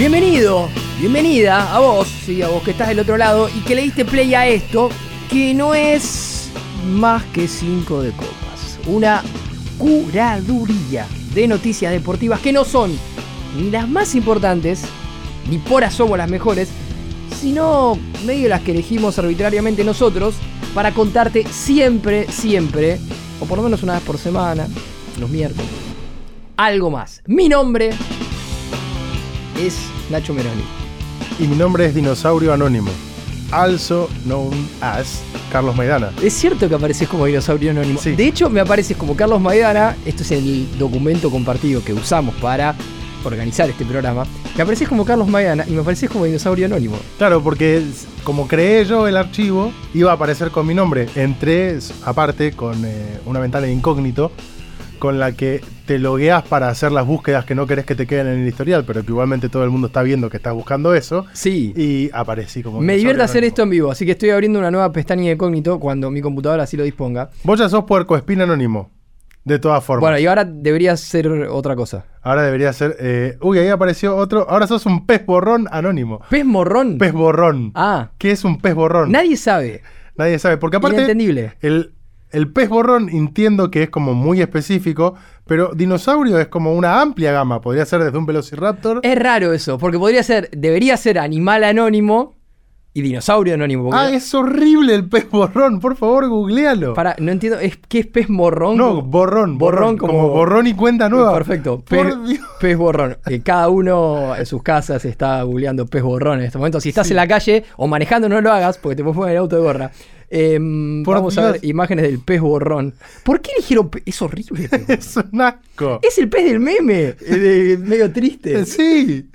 Bienvenido, bienvenida a vos, sí, a vos que estás del otro lado y que le diste play a esto, que no es más que cinco de copas. Una curaduría de noticias deportivas que no son ni las más importantes, ni por asomo las mejores, sino medio las que elegimos arbitrariamente nosotros para contarte siempre, siempre, o por lo menos una vez por semana, los miércoles, algo más. Mi nombre es Nacho Meroni. Y mi nombre es Dinosaurio Anónimo, also known as Carlos Maidana. Es cierto que apareces como dinosaurio anónimo. Sí. De hecho, me apareces como Carlos Maidana. Esto es el documento compartido que usamos para organizar este programa. Me apareces como Carlos Maidana y me apareces como dinosaurio anónimo. Claro, porque como creé yo el archivo, iba a aparecer con mi nombre. Entré, aparte, con eh, una ventana de incógnito con la que te logueas para hacer las búsquedas que no querés que te queden en el historial, pero que igualmente todo el mundo está viendo que estás buscando eso. Sí. Y aparecí como... Me divierte hacer esto en vivo, así que estoy abriendo una nueva pestaña de incógnito cuando mi computadora así lo disponga. Vos ya sos puercoespín anónimo, de todas formas. Bueno, y ahora debería ser otra cosa. Ahora debería ser... eh, uy, ahí apareció otro... Ahora sos un pez borrón anónimo. ¿Pez morrón? Pez borrón. Ah, ¿Qué es un pez borrón? nadie sabe. Nadie sabe. Porque aparte, Inentendible. el, el pez borrón entiendo que es como muy específico, pero dinosaurio es como una amplia gama. Podría ser desde un velociraptor. Es raro eso, porque podría ser, debería ser animal anónimo y dinosaurio anónimo. porque- Ah, es horrible el pez borrón. Por favor, googlealo. Para, no entiendo, ¿es, ¿qué es pez morrón? no, borrón, borrón. como, como- borrón y cuenta nueva. Perfecto, Por pez, Dios. pez borrón. Eh, cada uno en sus casas está googleando pez borrón en este momento. Si estás en la calle o manejando, no lo hagas porque te puedes poner el auto de gorra. Por vamos a ver imágenes del pez borrón. ¿Por qué eligieron pe- Es horrible. pez. Es un asco. es el pez del meme, de- medio triste. Sí.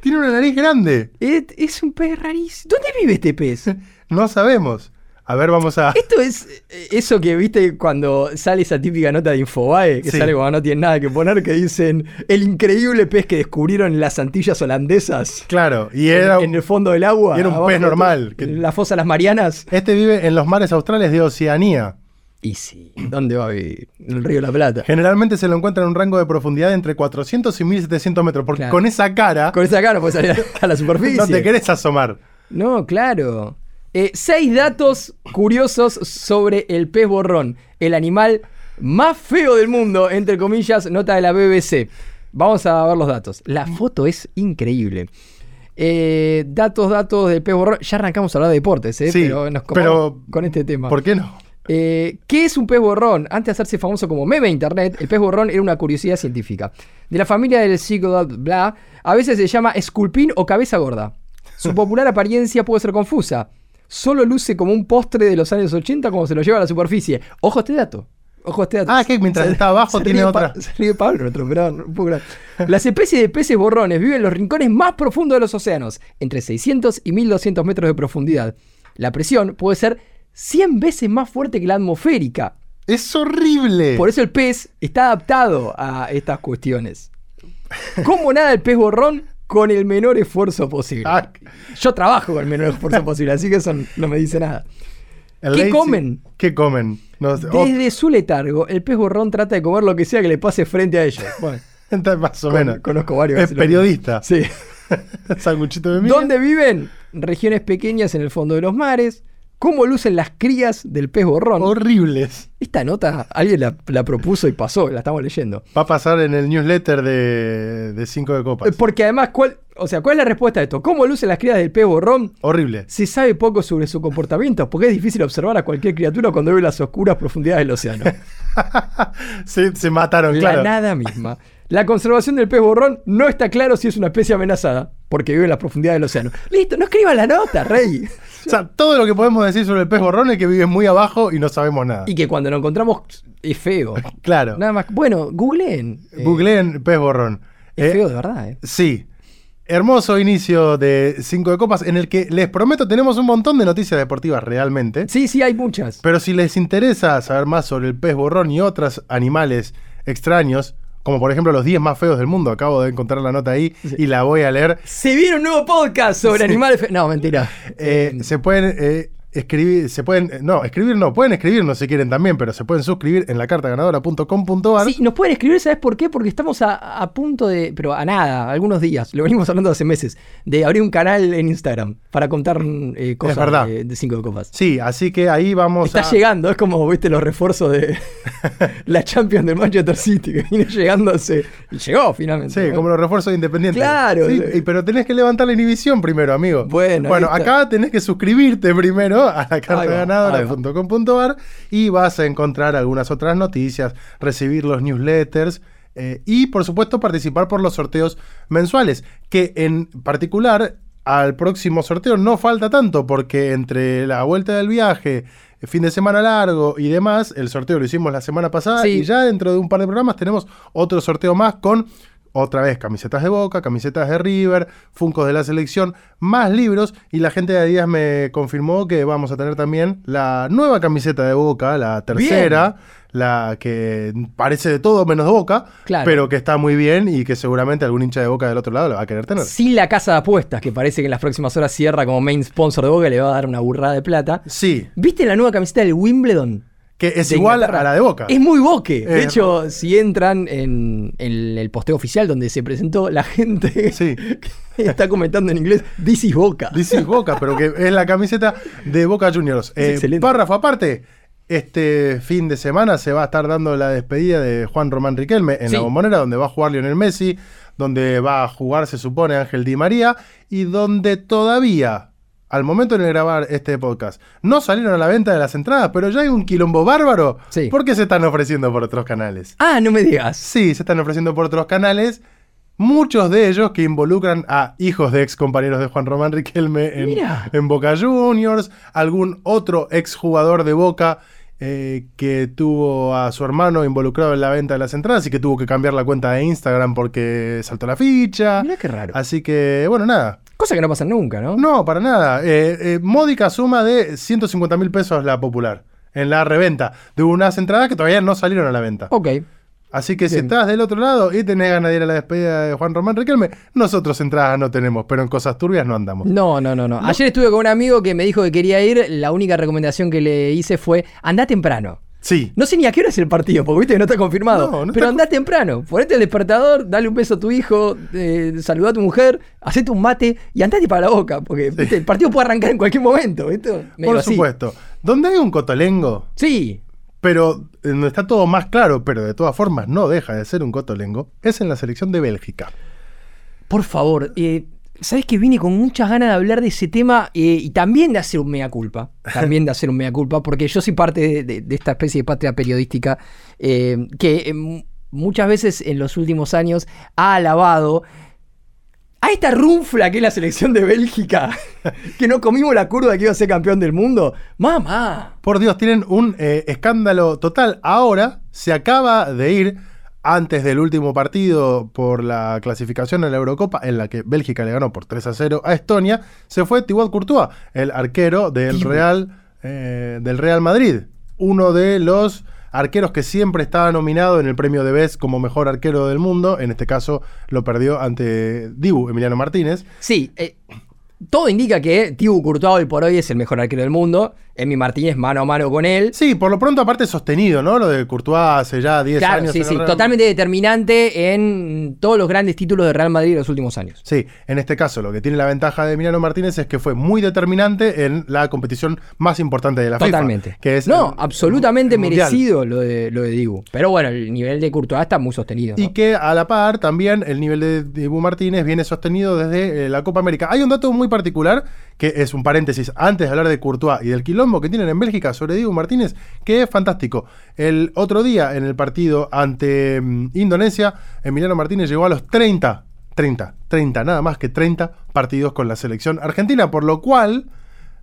Tiene una nariz grande. Es, es un pez rarísimo. ¿Dónde vive este pez? No sabemos. A ver, vamos a. Esto es eh, eso que viste cuando sale esa típica nota de Infobae, que Sí. sale cuando no tienen nada que poner, que dicen el increíble pez que descubrieron en las Antillas holandesas. Claro, y era. en, en el fondo del agua. y era un pez normal, que- En la fosa de las Marianas. Este vive en los mares australes de Oceanía. Y sí, ¿dónde va a vivir? En el Río la Plata. Generalmente se lo encuentra en un rango de profundidad entre 400 y 1700 metros, porque Claro. con esa cara Con esa cara no puede salir a la superficie. no te querés asomar. No, claro. Eh, seis datos curiosos sobre el pez borrón, el animal más feo del mundo, entre comillas, nota de la BBC. Vamos a ver los datos. La foto es increíble. Eh, datos, datos del pez borrón. Ya arrancamos a hablar de deportes, ¿eh? Sí, pero nos pero- con este tema. ¿Por qué no? Eh, ¿Qué es un pez borrón? Antes de hacerse famoso como meme de internet, el pez borrón era una curiosidad científica. De la familia del siglo bla, a veces se llama esculpín o cabeza gorda. Su popular apariencia puede ser confusa. Solo luce como un postre de los años 80 como se lo lleva a la superficie. Ojo a este dato. Ojo a este dato. Ah, que mientras está abajo Se tiene otra. Pa- se ríe Pablo, nuestro operador, no. Las especies de peces borrones viven en los rincones más profundos de los océanos, entre 600 y 1200 metros de profundidad. La presión puede ser 100 veces más fuerte que la atmosférica. Es horrible. Por eso el pez está adaptado a estas cuestiones. ¿Cómo nada el pez borrón? Con el menor esfuerzo posible. Ah, Yo trabajo con el menor esfuerzo posible, así que eso no me dice nada. el ¿Qué lazy- comen? ¿Qué comen? No sé. Oh, Desde su letargo, el pez borrón trata de comer lo que sea que le pase frente a ellos. Bueno, más o con- menos. conozco varios. Es periodista. Sí. Sanguchito de miel. ¿Dónde viven? Regiones pequeñas en el fondo de los mares. ¿Cómo lucen las crías del pez borrón? Horribles. Esta nota alguien la, la propuso y pasó, la estamos leyendo. Va a pasar en el newsletter de, de Cinco de Copas. Eh, Porque además, ¿cuál, o sea, ¿cuál es la respuesta a esto? ¿Cómo lucen las crías del pez borrón? Horrible. Se sabe poco sobre su comportamiento porque es difícil observar a cualquier criatura cuando vive en las oscuras profundidades del océano. se, se mataron, La claro. nada misma. La conservación del pez borrón no está claro si es una especie amenazada porque vive en las profundidades del océano. Listo, no escriba la nota, rey. O sea, todo lo que podemos decir sobre el pez borrón es que vive muy abajo y no sabemos nada. Y que cuando lo encontramos es feo. Claro. Nada más. Bueno, googleen. Eh, Googleen pez borrón. Es Eh, feo de verdad, ¿eh? Sí. Hermoso inicio de Cinco de Copas en el que les prometo tenemos un montón de noticias deportivas realmente. Sí, sí, hay muchas. Pero si les interesa saber más sobre el pez borrón y otros animales extraños, como por ejemplo los 10 más feos del mundo, acabo de encontrar la nota ahí y la voy a leer. Se viene un nuevo podcast sobre Sí. animales. fe- No, mentira. Eh, se pueden eh, escribir, se pueden, no, escribir no, pueden escribirnos si quieren también, pero se pueden suscribir en la cartaganadora.com.ar. Sí, nos pueden escribir, ¿sabes por qué? Porque estamos a, a punto de, pero a nada, algunos días, lo venimos hablando hace meses, de abrir un canal en Instagram para contar eh, cosas de, cinco de copas. Sí, así que ahí vamos Está a... llegando, es como, viste, los refuerzos de la Champions del Manchester City, que viene llegándose. Y llegó finalmente. Sí, ¿no? como los refuerzos independientes. Claro, Sí, pero tenés que levantar la inhibición primero, amigo. Bueno, bueno acá tenés que suscribirte primero a la Ahí va, cartaganadora.com.ar y vas a encontrar algunas otras noticias, recibir los newsletters eh, y, por supuesto, participar por los sorteos mensuales, que en particular al próximo sorteo no falta tanto, porque entre la vuelta del viaje, el fin de semana largo y demás, el sorteo lo hicimos la semana pasada Sí. y ya dentro de un par de programas tenemos otro sorteo más con otra vez camisetas de Boca, camisetas de River, Funcos de la selección, más libros y la gente de Adidas me confirmó que vamos a tener también la nueva camiseta de Boca, la tercera, la que parece de todo menos de Boca, Claro. pero que está muy bien y que seguramente algún hincha de Boca del otro lado la va a querer tener. Sin la casa de apuestas, que parece que en las próximas horas cierra como main sponsor de Boca y le va a dar una burrada de plata. Sí, ¿Viste la nueva camiseta del Wimbledon? Que es igual Inglaterra? a la de Boca. Es muy boque. De Eh, hecho, si entran en, en el posteo oficial donde se presentó, la gente Sí. está comentando en inglés, This is Boca. Dice Boca, pero que es la camiseta de Boca Juniors. Eh, excelente. párrafo aparte. Este fin de semana se va a estar dando la despedida de Juan Román Riquelme en Sí. la bombonera, donde va a jugar Lionel Messi, donde va a jugar, se supone, Ángel Di María, y donde todavía, al momento de grabar este podcast, no salieron a la venta de las entradas, pero ya hay un quilombo bárbaro. Sí. porque se están ofreciendo por otros canales? Ah, no me digas. Sí, se están ofreciendo por otros canales. Muchos de ellos que involucran a hijos de ex compañeros de Juan Román Riquelme en, Mira. en Boca Juniors, algún otro ex jugador de Boca eh, que tuvo a su hermano involucrado en la venta de las entradas y que tuvo que cambiar la cuenta de Instagram porque saltó la ficha. Mirá qué raro. Así que, bueno, nada. Cosa que no pasa nunca, ¿no? No, para nada. Eh, eh, módica suma de 150 mil pesos la popular en la reventa de unas entradas que todavía no salieron a la venta. Ok. Así que si estás del otro lado y tenés ganas de ir a la despedida de Juan Román Riquelme, nosotros entradas no tenemos, pero en cosas turbias no andamos. No, no, no, no. Ayer estuve con un amigo que me dijo que quería ir. La única recomendación que le hice fue anda temprano. Sí. No sé ni a qué hora es el partido, porque viste que no está confirmado. No, no pero está anda temprano. Ponete el despertador, dale un beso a tu hijo, eh, saludá a tu mujer, hacete un mate y andate para la boca. Porque ¿viste? el partido puede arrancar en cualquier momento. ¿viste? Por así. supuesto. Donde hay un cotolengo, Sí. pero eh, donde está todo más claro, pero de todas formas no deja de ser un cotolengo, es en la selección de Bélgica. Por favor, eh, sabes que vine con muchas ganas de hablar de ese tema eh, y también de hacer un mea culpa. También de hacer un mea culpa, porque yo soy parte de, de- de esta especie de patria periodística eh, que eh, mu- muchas veces en los últimos años ha alabado a esta runfla que es la selección de Bélgica, que no comimos la curva de que iba a ser campeón del mundo. ¡Mamá! Por Dios, tienen un escándalo total. Ahora se acaba de ir, antes del último partido por la clasificación a la Eurocopa, en la que Bélgica le ganó por 3 a 0 a Estonia, se fue Thibaut Courtois, el arquero del. Real, eh, del Real Madrid. Uno de los arqueros que siempre estaba nominado en el premio de Best como mejor arquero del mundo. En este caso lo perdió ante Dibu, Emiliano Martínez. Sí, eh, todo indica que Thibaut Courtois hoy por hoy es el mejor arquero del mundo. Emi Martínez mano a mano con él. Sí, por lo pronto aparte sostenido, ¿no? Lo de Courtois hace ya 10 Claro, años. sí, en sí, Real- totalmente determinante en todos los grandes títulos de Real Madrid de los últimos años. Sí, en este caso lo que tiene la ventaja de Emiliano Martínez es que fue muy determinante en la competición más importante de la Totalmente. FIFA. Que es no, el- absolutamente el merecido lo de, lo de Dibu. Pero bueno, el nivel de Courtois está muy sostenido. ¿no? Y que a la par también el nivel de Dibu Martínez viene sostenido desde eh, la Copa América. Hay un dato muy particular, que es un paréntesis antes de hablar de Courtois y del quilombo que tienen en Bélgica sobre Dibu Martínez, que es fantástico. El otro día en el partido ante mm, Indonesia, Emiliano Martínez llegó a los 30, 30, 30, nada más que 30 partidos con la selección argentina, por lo cual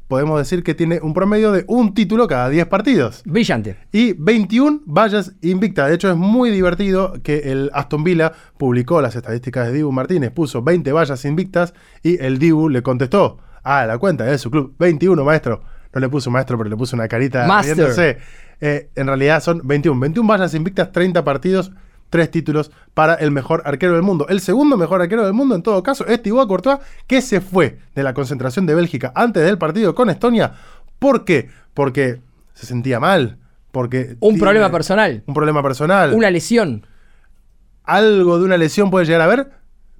podemos decir que tiene un promedio de un título cada 10 partidos. Brillante. Y 21 vallas invictas. De hecho, es muy divertido que el Aston Villa publicó las estadísticas de Dibu Martínez, puso 20 vallas invictas y el Dibu le contestó a la cuenta de su club, 21 maestro. No le puso maestro, pero le puso una carita Master. Eh, en realidad son 21. 21 vallas invictas, 30 partidos, 3 títulos para el mejor arquero del mundo. El segundo mejor arquero del mundo, en todo caso, es Thibaut Courtois, que se fue de la concentración de Bélgica antes del partido con Estonia ¿Por qué? Porque se sentía mal. Porque Un problema personal. Un problema personal. Una lesión. Algo de una lesión puede llegar a ver,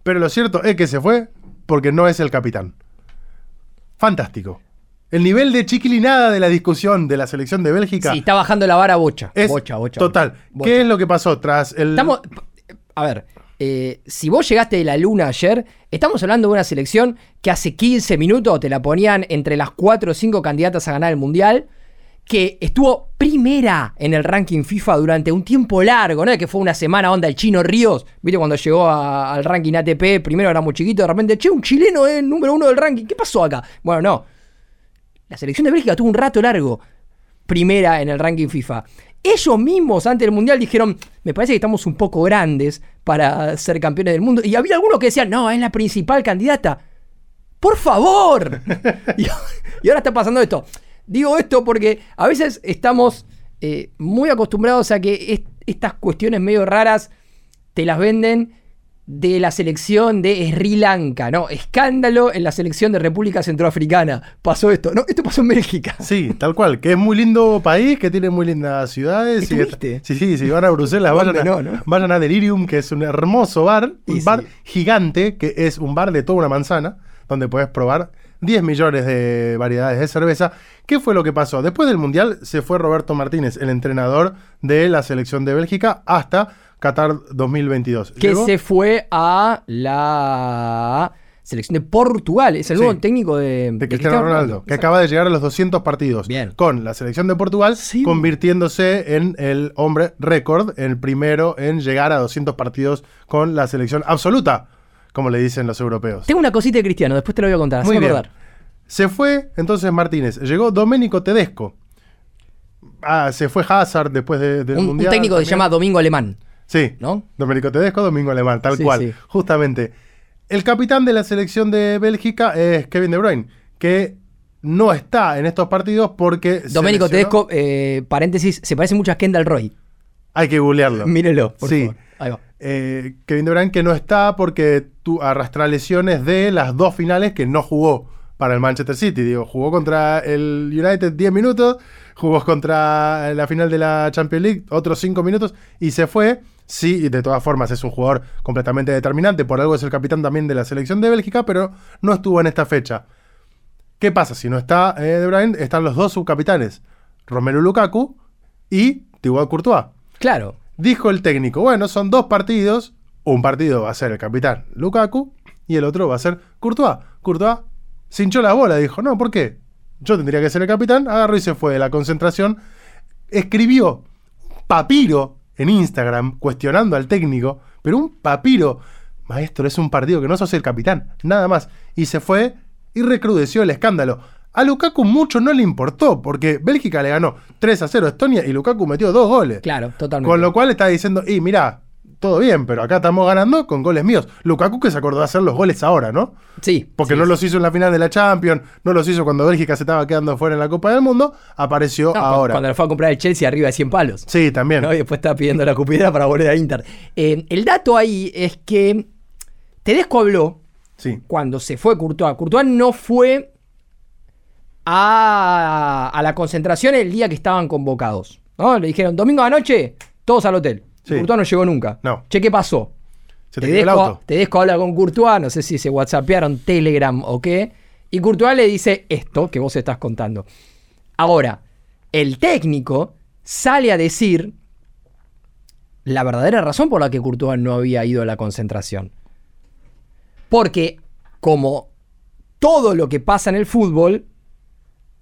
pero lo cierto es que se fue porque no es el capitán. Fantástico. El nivel de chiquilinada de la discusión de la selección de Bélgica Sí, está bajando la vara bocha. es bocha, bocha. total. bocha. ¿Qué es lo que pasó tras el Estamos. A ver, eh, si vos llegaste de la luna ayer, estamos hablando de una selección que hace 15 minutos te la ponían entre las 4 o 5 candidatas a ganar el mundial, que estuvo primera en el ranking FIFA durante un tiempo largo, ¿no? Que fue una semana onda el chino Ríos, ¿viste? Cuando llegó a- al ranking ATP, primero era muy chiquito, de repente, che, un chileno es el número uno del ranking, ¿qué pasó acá? Bueno, no. La selección de Bélgica tuvo un rato largo primera en el ranking FIFA. Ellos mismos antes del Mundial dijeron, me parece que estamos un poco grandes para ser campeones del mundo. Y había algunos que decían, no, es la principal candidata. Por favor. y, y ahora está pasando esto. Digo esto porque a veces estamos eh, muy acostumbrados a que est- estas cuestiones medio raras te las venden de la selección de Sri Lanka, ¿no? Escándalo en la selección de República Centroafricana. Pasó esto. No, esto pasó en Bélgica. Sí, tal cual, que es muy lindo país, que tiene muy lindas ciudades. y- ¿Estuviste? sí, sí, si van a Bruselas, ¿Dónde vayan, a, no, no? vayan a Delirium, que es un hermoso bar, un bar sí. gigante, que es un bar de toda una manzana, donde puedes probar 10 millones de variedades de cerveza. ¿Qué fue lo que pasó? Después del Mundial se fue Roberto Martínez, el entrenador de la selección de Bélgica, hasta Qatar 2022. que Llegó- se fue a la selección de Portugal. Es el Sí. nuevo técnico de, de Cristiano Ronaldo, que acaba de llegar a los 200 partidos Bien. con la selección de Portugal, Sí. convirtiéndose en el hombre récord, el primero en llegar a 200 partidos con la selección absoluta, como le dicen los europeos. Tengo una cosita de Cristiano, después te lo voy a contar. Muy bien. Se fue entonces Martínez, llegó Domenico Tedesco. Ah, se fue Hazard después de- del Un, un Mundial. técnico que se llama Domingo Alemán, Sí, ¿no? Domenico Tedesco, Domingo Alemán, tal Sí, cual. sí. Justamente. El capitán de la selección de Bélgica es Kevin De Bruyne, que no está en estos partidos porque. lesionó. Tedesco, eh, paréntesis, se parece mucho a Kendall Roy. Hay que googlearlo. Mírelo, por Sí. favor. Ahí va. Eh, Kevin De Bruyne que no está porque tú arrastra lesiones de las dos finales que no jugó para el Manchester City. Digo, jugó contra el United 10 minutos, jugó contra la final de la Champions League otros 5 minutos y se fue. Sí, y de todas formas es un jugador completamente determinante, por algo es el capitán también de la selección de Bélgica, pero no estuvo en esta fecha. ¿Qué pasa? Si no está eh, De Bruyne, están los dos subcapitanes, Romelu Lukaku y Thibaut Courtois. Claro. Dijo el técnico, bueno, son dos partidos, un partido va a ser el capitán Lukaku y el otro va a ser Courtois. Courtois se hinchó la bola, dijo, no, ¿por qué? Yo tendría que ser el capitán, agarró y se fue de la concentración, escribió papiro en Instagram cuestionando al técnico, pero un papiro, maestro, es un partido que no sos el capitán, nada más, y se fue y recrudeció el escándalo. A Lukaku mucho no le importó, porque Bélgica le ganó 3 a 0 a Estonia y Lukaku metió dos goles. Claro, totalmente. Con lo cual está diciendo, y mira, todo bien, pero acá estamos ganando con goles míos. Lukaku que se acordó de hacer los goles ahora, ¿no? Sí. Porque sí, no sí. los hizo en la final de la Champions, no los hizo cuando Bélgica se estaba quedando fuera en la Copa del Mundo, apareció No, ahora. Cuando le fue a comprar el Chelsea arriba de 100 palos. Sí, también. ¿no? Y después está pidiendo la cupidera para volver a Inter. Eh, el dato ahí es que Tedesco habló Sí. cuando se fue Courtois. Courtois no fue a, a la concentración el día que estaban convocados. ¿no? Le dijeron, domingo de noche, todos al hotel. Sí. Courtois no llegó nunca. No. Che, ¿qué pasó? Se te quedó el auto. Tedesco habla con Courtois, no sé si se whatsappearon, Telegram o qué. Y Courtois le dice esto que vos estás contando. Ahora, el técnico sale a decir la verdadera razón por la que Courtois no había ido a la concentración. Porque, como todo lo que pasa en el fútbol,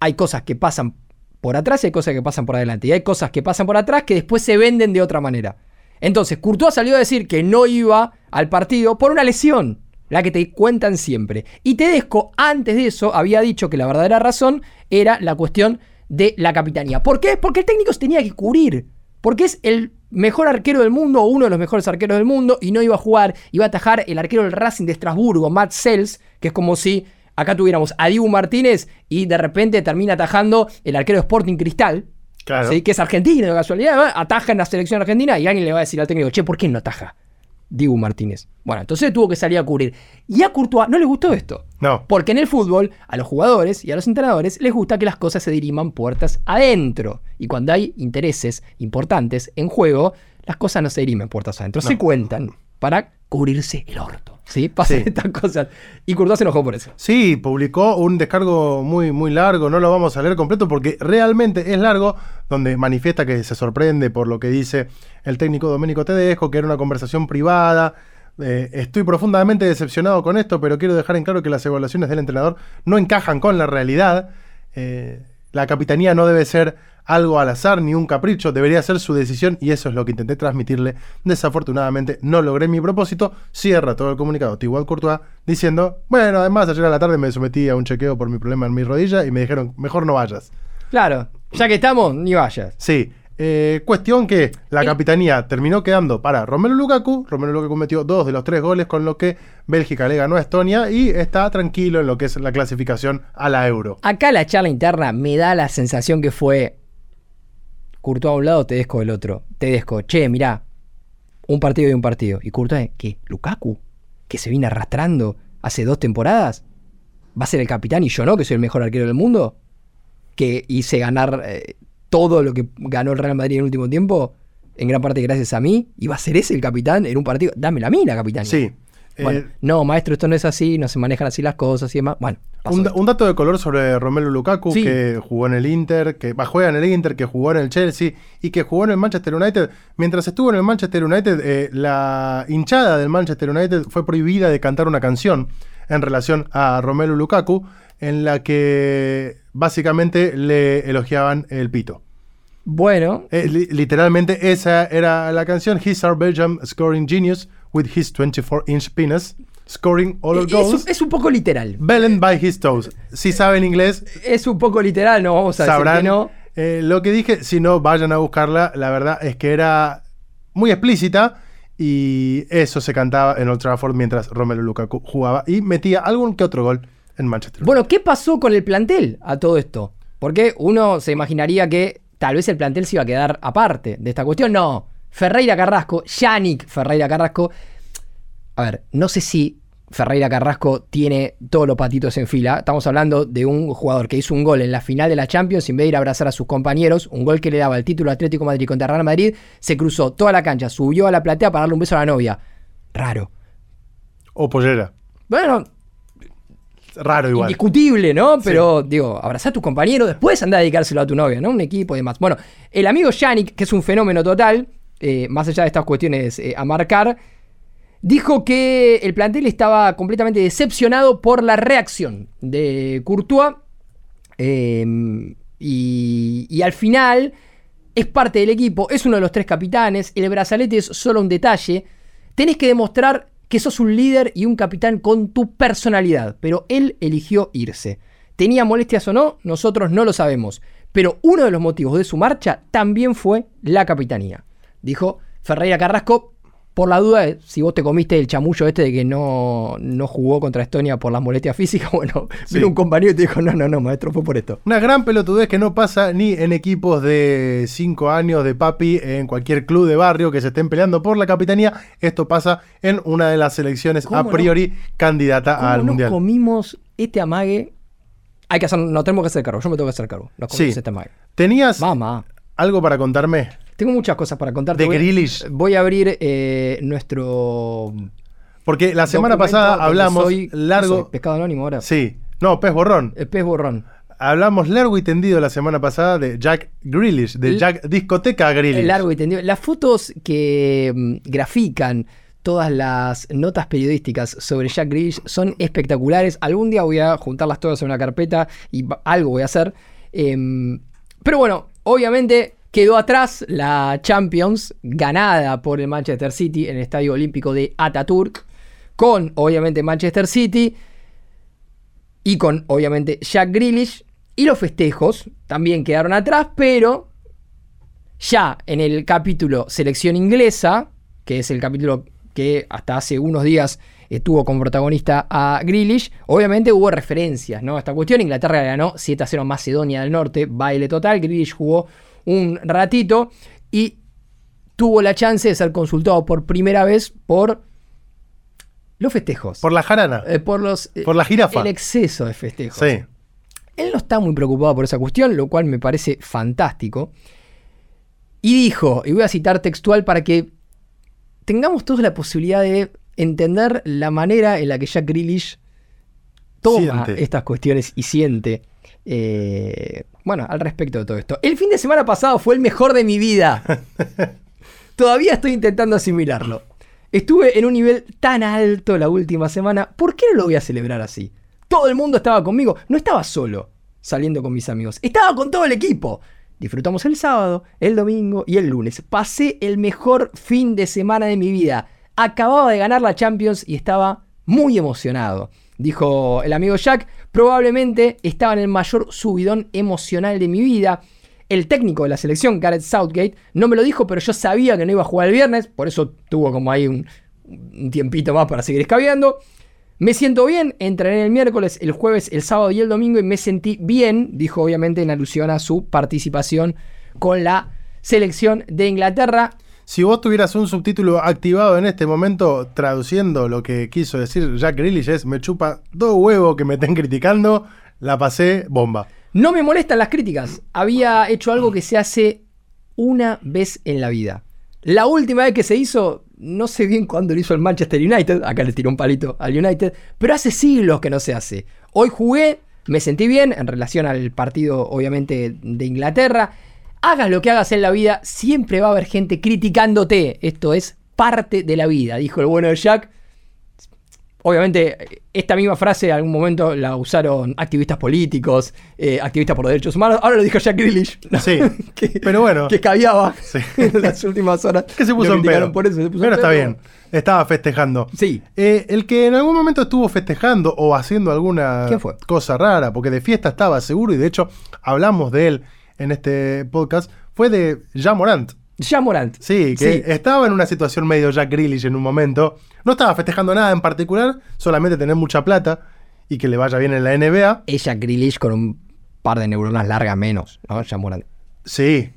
hay cosas que pasan por atrás y hay cosas que pasan por adelante. Y hay cosas que pasan por atrás que después se venden de otra manera. Entonces, Courtois salió a decir que no iba al partido por una lesión, la que te cuentan siempre. Y Tedesco, antes de eso, había dicho que la verdadera razón era la cuestión de la capitanía. ¿Por qué? Porque el técnico se tenía que cubrir. Porque es el mejor arquero del mundo, o uno de los mejores arqueros del mundo, y no iba a jugar, iba a atajar el arquero del Racing de Estrasburgo, Matt Sells, que es como si acá tuviéramos a Dibu Martínez y de repente termina atajando el arquero de Sporting Cristal, Claro. ¿sí? que es argentino de casualidad, ¿no? ataja en la selección argentina y alguien le va a decir al técnico, che, ¿por qué no ataja? Dibu Martínez. Bueno, entonces tuvo que salir a cubrir. Y a Courtois no le gustó esto. No. Porque en el fútbol, a los jugadores y a los entrenadores les gusta que las cosas se diriman puertas adentro. Y cuando hay intereses importantes en juego, las cosas no se dirimen puertas adentro, se cuentan para cubrirse el orto. ¿Sí? Pasan Sí. estas cosas. Y Courtois se enojó por eso. Sí, publicó un descargo muy, muy largo, no lo vamos a leer completo porque realmente es largo, donde manifiesta que se sorprende por lo que dice el técnico Domenico Tedesco, que era una conversación privada. Eh, estoy profundamente decepcionado con esto, pero quiero dejar en claro que las evaluaciones del entrenador no encajan con la realidad. Eh, la capitanía no debe ser algo al azar ni un capricho, debería ser su decisión y eso es lo que intenté transmitirle. Desafortunadamente no logré mi propósito. Cierra todo el comunicado Thibaut Courtois diciendo, bueno, además ayer a la tarde me sometí a un chequeo por mi problema en mi rodilla y me dijeron, mejor no vayas. Claro, ya que estamos, ni vayas. Sí. eh, cuestión que la Eh. capitanía terminó quedando para Romelu Lukaku. Romelu Lukaku metió dos de los tres goles, con lo que Bélgica le ganó a Estonia y está tranquilo en lo que es la clasificación a la Euro. Acá la charla interna me da la sensación que fue Courtois a un lado, Tedesco del otro. Tedesco, che, mirá, un partido y un partido. Y Courtois, ¿qué? ¿Lukaku? ¿Que se viene arrastrando hace dos temporadas? ¿Va a ser el capitán y yo no, que soy el mejor arquero del mundo? ¿Que hice ganar eh, todo lo que ganó el Real Madrid en el último tiempo? En gran parte gracias a mí. ¿Y va a ser ese el capitán en un partido? Mí la capitanía. Sí. Bueno, Eh, no, maestro, esto no es así, no se manejan así las cosas y demás. Bueno, Un, dato de color sobre Romelu Lukaku, Sí. que jugó en el Inter, que juega en el Inter, que jugó en el Chelsea y que jugó en el Manchester United. Mientras estuvo en el Manchester United, eh, la hinchada del Manchester United fue prohibida de cantar una canción en relación a Romelu Lukaku, en la que básicamente le elogiaban el pito. Bueno, Eh, li- literalmente esa era la canción. He's our Belgium scoring genius with his 24-inch penis, scoring all es, goals. es un poco literal. Bellen by his toes. Si saben inglés, Es un poco literal, no vamos a decir sabrán que no. eh, lo que dije. Si no, vayan a buscarla. La verdad es que era muy explícita y eso se cantaba en Old Trafford mientras Romelu Lukaku jugaba y metía algún que otro gol en Manchester. Bueno, ¿qué pasó con el plantel a todo esto? Porque uno se imaginaría que tal vez el plantel se iba a quedar aparte de esta cuestión. No, Ferreira Carrasco, Yannick Ferreira Carrasco. A ver, no sé si Ferreira Carrasco tiene todos los patitos en fila. Estamos hablando de un jugador que hizo un gol en la final de la Champions sin de ir a abrazar a sus compañeros, un gol que le daba el título Atlético Madrid contra Real Madrid, se cruzó toda la cancha, subió a la platea para darle un beso a la novia. Raro. O pollera. Bueno, Raro igual. Indiscutible, ¿no? Pero, digo, abrazá a tu compañero, después anda a dedicárselo a tu novia, ¿no? Un equipo y demás. Bueno, el amigo Yannick, que es un fenómeno total, eh, más allá de estas cuestiones eh, a marcar, dijo que el plantel estaba completamente decepcionado por la reacción de Courtois. eh, y, y al final es parte del equipo, es uno de los tres capitanes, el brazalete es solo un detalle. Tenés que demostrar que sos un líder y un capitán con tu personalidad, pero él eligió irse. ¿Tenía molestias o no? Nosotros no lo sabemos, pero uno de los motivos de su marcha también fue la capitanía. Dijo Ferreira Carrasco, por la duda, de si vos te comiste el chamullo este de que no, no jugó contra Estonia por las molestias físicas, bueno, Sí. vino un compañero y te dijo, no, no, no, maestro, fue por esto. Una gran pelotudez que no pasa ni en equipos de 5 años de papi, en cualquier club de barrio que se estén peleando por la capitanía. Esto pasa en una de las selecciones ¿Cómo a no? priori candidata ¿Cómo al nos Mundial. comimos este amague? Hay que hacer, no tenemos que hacer cargo, yo me tengo que hacer cargo. Nos comimos Sí. este amague. ¿Tenías Mamá. algo para contarme? Tengo muchas cosas para contarte. De Voy- Grealish. Voy a abrir eh, nuestro. Porque la semana pasada hablamos soy- ¿qué largo. soy? pescado anónimo ahora. Sí, no, pez borrón. El pez borrón. Hablamos largo y tendido la semana pasada de Jack Grealish, de El- Jack Discoteca Grealish. El largo y tendido. Las fotos que mm, grafican todas las notas periodísticas sobre Jack Grealish son espectaculares. Algún día voy a juntarlas todas en una carpeta y algo voy a hacer. Em, pero bueno, obviamente quedó atrás la Champions ganada por el Manchester City en el Estadio Olímpico de Ataturk. Con obviamente Manchester City y con obviamente Jack Grealish. Y los festejos también quedaron atrás, pero ya en el capítulo Selección Inglesa, que es el capítulo que hasta hace unos días tuvo como protagonista a Grealish, obviamente hubo referencias ¿no? a esta cuestión. Inglaterra ganó 7 a 0 a Macedonia del Norte, baile total. Grealish jugó un ratito y tuvo la chance de ser consultado por primera vez por los festejos. Por la jarana. Eh, por los eh, Por la jirafa. el exceso de festejos. Sí. Él no está muy preocupado por esa cuestión, lo cual me parece fantástico. Y dijo, y voy a citar textual para que tengamos todos la posibilidad de entender la manera en la que Jack Grealish toma Siente. estas cuestiones y siente. Eh, bueno, al respecto de todo esto. El fin de semana pasado fue el mejor de mi vida. Todavía estoy intentando asimilarlo. Estuve en un nivel tan alto la última semana. ¿Por qué no lo voy a celebrar así? Todo el mundo estaba conmigo. No estaba solo saliendo con mis amigos. Estaba con todo el equipo. Disfrutamos el sábado, el domingo y el lunes. Pasé el mejor fin de semana de mi vida. Acababa de ganar la Champions y estaba muy emocionado. Dijo el amigo Jack, probablemente estaba en el mayor subidón emocional de mi vida. El técnico de la selección, Gareth Southgate, no me lo dijo, pero yo sabía que no iba a jugar el viernes, por eso tuvo como ahí un, tiempito más para seguir escabeando. Me siento bien, entrené el miércoles, el jueves, el sábado y el domingo y me sentí bien, dijo obviamente en alusión a su participación con la selección de Inglaterra. Si vos tuvieras un subtítulo activado en este momento traduciendo lo que quiso decir Jack Grealish es me chupa dos huevos que me estén criticando, la pasé bomba. No me molestan las críticas. Había hecho algo que se hace una vez en la vida. La última vez que se hizo, no sé bien cuándo lo hizo el Manchester United, acá le tiró un palito al United, pero hace siglos que no se hace. Hoy jugué, me sentí bien en relación al partido, obviamente, de Inglaterra. Hagas lo que hagas en la vida, siempre va a haber gente criticándote. Esto es parte de la vida, dijo el bueno de Jack. Obviamente, esta misma frase en algún momento la usaron activistas políticos, eh, activistas por derechos humanos. Ahora lo dijo Jack Grealish. ¿no? Sí, que, pero bueno. Que caviaba Sí. en las últimas horas. Que se puso en pedo. por eso, se puso en pero está pedo. bien, estaba festejando. Sí. Eh, el que en algún momento estuvo festejando o haciendo alguna cosa rara, porque de fiesta estaba seguro y de hecho hablamos de él en este podcast, fue de Jean Morant. Ya Morant. Sí, que Sí. estaba en una situación medio Jack Grealish en un momento. No estaba festejando nada en particular, solamente tener mucha plata y que le vaya bien en la NBA. Ella Grealish con un par de neuronas largas menos, ¿no? Ya Morant. Sí.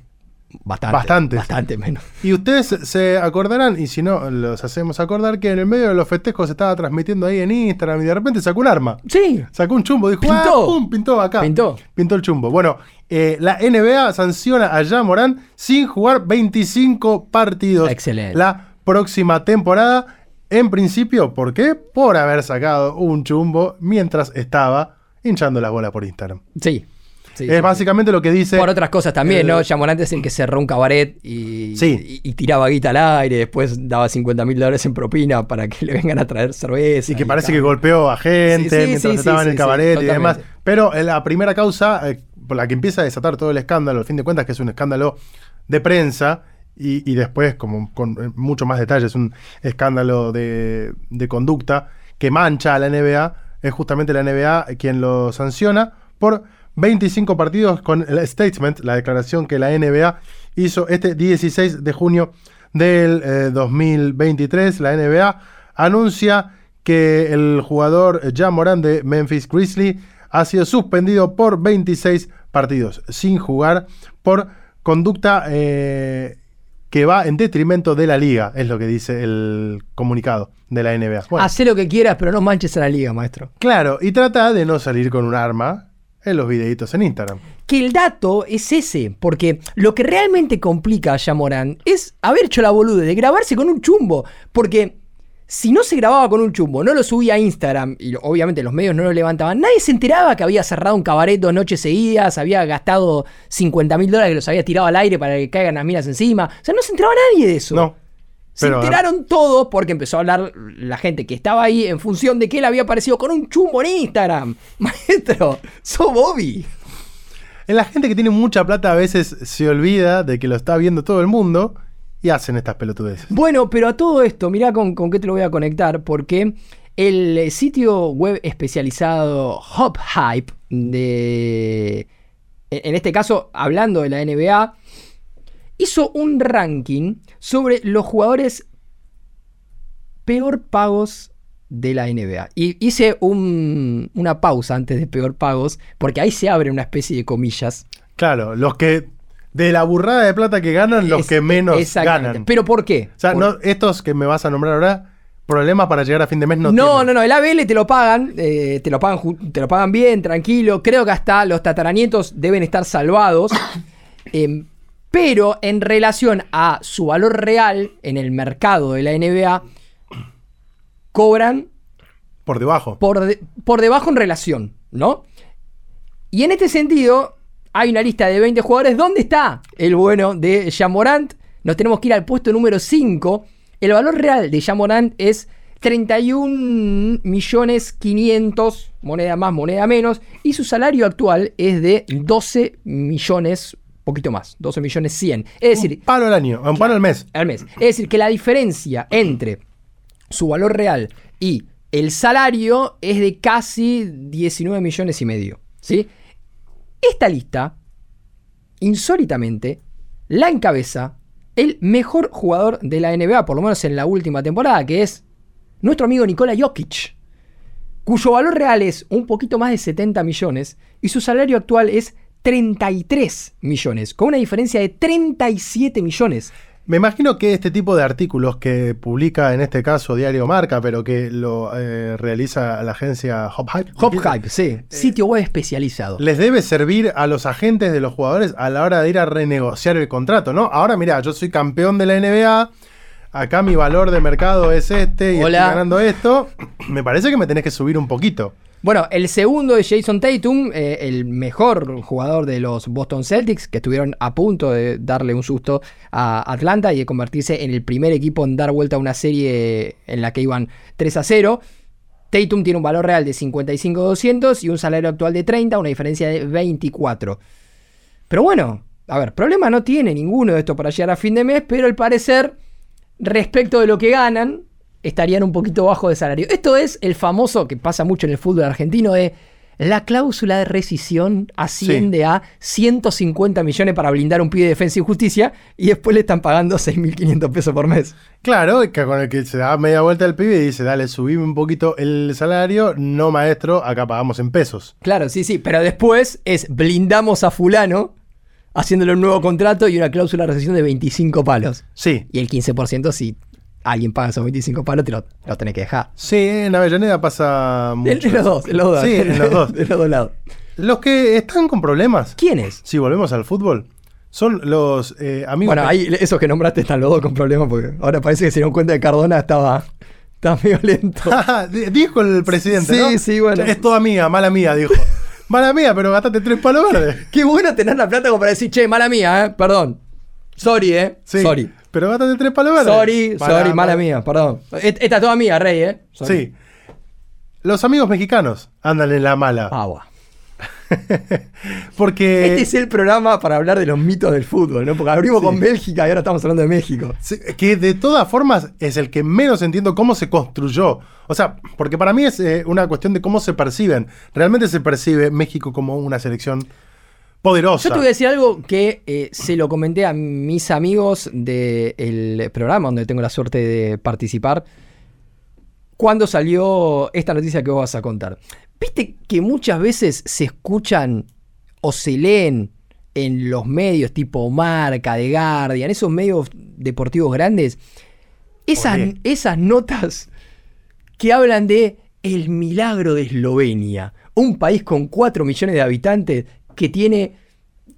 Bastante. Bastante menos. Y ustedes se acordarán, y si no, los hacemos acordar que en el medio de los festejos se estaba transmitiendo ahí en Instagram y de repente sacó un arma. Sí. Sacó un chumbo, dijo, Pintó. "Ah, pum, pintó acá. Pintó. Pintó el chumbo. Bueno, eh, la NBA sanciona a Jean Morán sin jugar 25 partidos. Excelente. La próxima temporada. En principio, ¿por qué? Por haber sacado un chumbo mientras estaba hinchando la bola por Instagram. Sí. Sí, es sí, básicamente lo que dice. Por otras cosas también, ¿no? Ya Morant es el que cerró un cabaret y, Sí. y, y tiraba guita al aire, después daba 50 mil dólares en propina para que le vengan a traer cerveza. Y que y parece tal. que golpeó a gente mientras estaba en el cabaret y demás. Pero eh, la primera causa, eh, por la que empieza a desatar todo el escándalo, al fin de cuentas, que es un escándalo de prensa, y, y después, como con eh, mucho más detalles, un escándalo de, de conducta que mancha a la NBA, es justamente la NBA quien lo sanciona por 25 partidos con el statement, la declaración que la NBA hizo este 16 de junio del eh, 2023. La NBA anuncia que el jugador Jan Moran de Memphis Grizzly ha sido suspendido por 26 partidos sin jugar por conducta eh, que va en detrimento de la liga, es lo que dice el comunicado de la NBA. Bueno, Hacé lo que quieras, pero no manches a la liga, maestro. claro, y trata de no salir con un arma en los videitos en Instagram. Que el dato es ese, porque lo que realmente complica a Yamorán es haber hecho la bolude de grabarse con un chumbo. Porque si no se grababa con un chumbo, no lo subía a Instagram y obviamente los medios no lo levantaban, nadie se enteraba que había cerrado un cabaret dos noches seguidas, había gastado 50 mil dólares que los había tirado al aire para que caigan las minas encima. O sea, no se enteraba nadie de eso. No. Se enteraron todos porque empezó a hablar la gente que estaba ahí en función de que él había aparecido con un chumbo en Instagram. Maestro, sos Bobby. En la gente que tiene mucha plata a veces se olvida de que lo está viendo todo el mundo y hacen estas pelotudeces. Bueno, pero a todo esto, mirá con, con qué te lo voy a conectar, porque el sitio web especializado Hop Hype, de, en este caso hablando de la NBA, hizo un ranking sobre los jugadores peor pagos de la NBA. Y hice un- una pausa antes de peor pagos, porque ahí se abre una especie de comillas. Claro, los que de la burrada de plata que ganan los Es- que menos exactamente. ganan. ¿Pero por qué? o sea, Por- no, estos que me vas a nombrar ahora, problemas para llegar a fin de mes no, No, no, tienen. no, el ABL te lo pagan, eh, te lo pagan, te lo pagan bien, tranquilo. Creo que hasta los tataranietos deben estar salvados. Em, pero en relación a su valor real en el mercado de la NBA, cobran Por debajo. por, de- por debajo en relación, ¿no? Y en este sentido, hay una lista de 20 jugadores. ¿Dónde está el bueno de Jamorant? Nos tenemos que ir al puesto número 5. El valor real de Jamorant es 31 millones 500, moneda más, moneda menos. Y su salario actual es de 12 millones, poquito más, 12 millones 100. Es decir, un palo al año, un palo al mes. al mes. Es decir, que la diferencia entre su valor real y el salario es de casi 19 millones y medio. ¿sí? Esta lista, insólitamente, la encabeza el mejor jugador de la NBA, por lo menos en la última temporada, que es nuestro amigo Nikola Jokic, cuyo valor real es un poquito más de 70 millones y su salario actual es 33 millones, con una diferencia de 37 millones. Me imagino que este tipo de artículos que publica en este caso Diario Marca, pero que lo eh, realiza la agencia Hop Hype, Hop Hype, sí. Sitio web especializado. les debe servir a los agentes de los jugadores a la hora de ir a renegociar el contrato, ¿no? Ahora mira, yo soy campeón de la NBA, acá mi valor de mercado es este y Hola. estoy ganando esto. Me parece que me tenés que subir un poquito. Bueno, el segundo es Jason Tatum, eh, el mejor jugador de los Boston Celtics, que estuvieron a punto de darle un susto a Atlanta y de convertirse en el primer equipo en dar vuelta a una serie en la que iban 3 a 0. Tatum tiene un valor real de 55.200 y un salario actual de 30, una diferencia de 24. Pero bueno, a ver, problema no tiene ninguno de estos para llegar a fin de mes, pero al parecer, respecto de lo que ganan, estarían un poquito bajo de salario. Esto es el famoso que pasa mucho en el fútbol argentino de la cláusula de rescisión asciende a 150 millones para blindar un pibe de defensa y justicia y después le están pagando 6.500 pesos por mes. Claro, que con el que se da media vuelta el pibe y dice, dale, subime un poquito el salario. No, maestro, acá pagamos en pesos. Claro, sí, sí, pero después es blindamos a fulano haciéndole un nuevo contrato y una cláusula de rescisión de 25 palos. Sí. Y el 15% si alguien paga esos 25 palos te lo, lo tenés que dejar. Sí, en Avellaneda pasa mucho. En, en los dos, en los dos. Sí, en los dos. de los dos lados. Los que están con problemas, ¿Quién es? si volvemos al fútbol, son los eh, amigos. Bueno, ahí esos que nombraste están los dos con problemas porque ahora parece que se dieron cuenta que Cardona estaba, estaba medio lento. Ah, di- dijo el presidente, Sí, ¿no? sí, bueno. Es toda mía, mala mía, dijo. mala mía, pero gastate tres palos verdes. Qué bueno tener la plata como para decir, che, mala mía, eh, perdón. Sorry, eh. Sí, Sorry. Pero gastate tres palos verdes. Sorry, sorry, mala mía, perdón. Esta es toda mía, Rey, eh. Sorry. Sí. Los amigos mexicanos andan en la mala. Agua. Porque. Este es el programa para hablar de los mitos del fútbol, ¿no? Porque abrimos con Bélgica y ahora estamos hablando de México. Sí, Que de todas formas es el que menos entiendo cómo se construyó. O sea, porque para mí es eh, una cuestión de cómo se perciben. Realmente se percibe México como una selección poderosa. Yo te voy a decir algo que eh, se lo comenté a mis amigos del programa donde tengo la suerte de participar cuando salió esta noticia que vos vas a contar. Viste que muchas veces se escuchan o se leen en los medios tipo Marca, The Guardian, esos medios deportivos grandes, esas, esas notas que hablan de el milagro de Eslovenia, un país con 4 millones de habitantes que tiene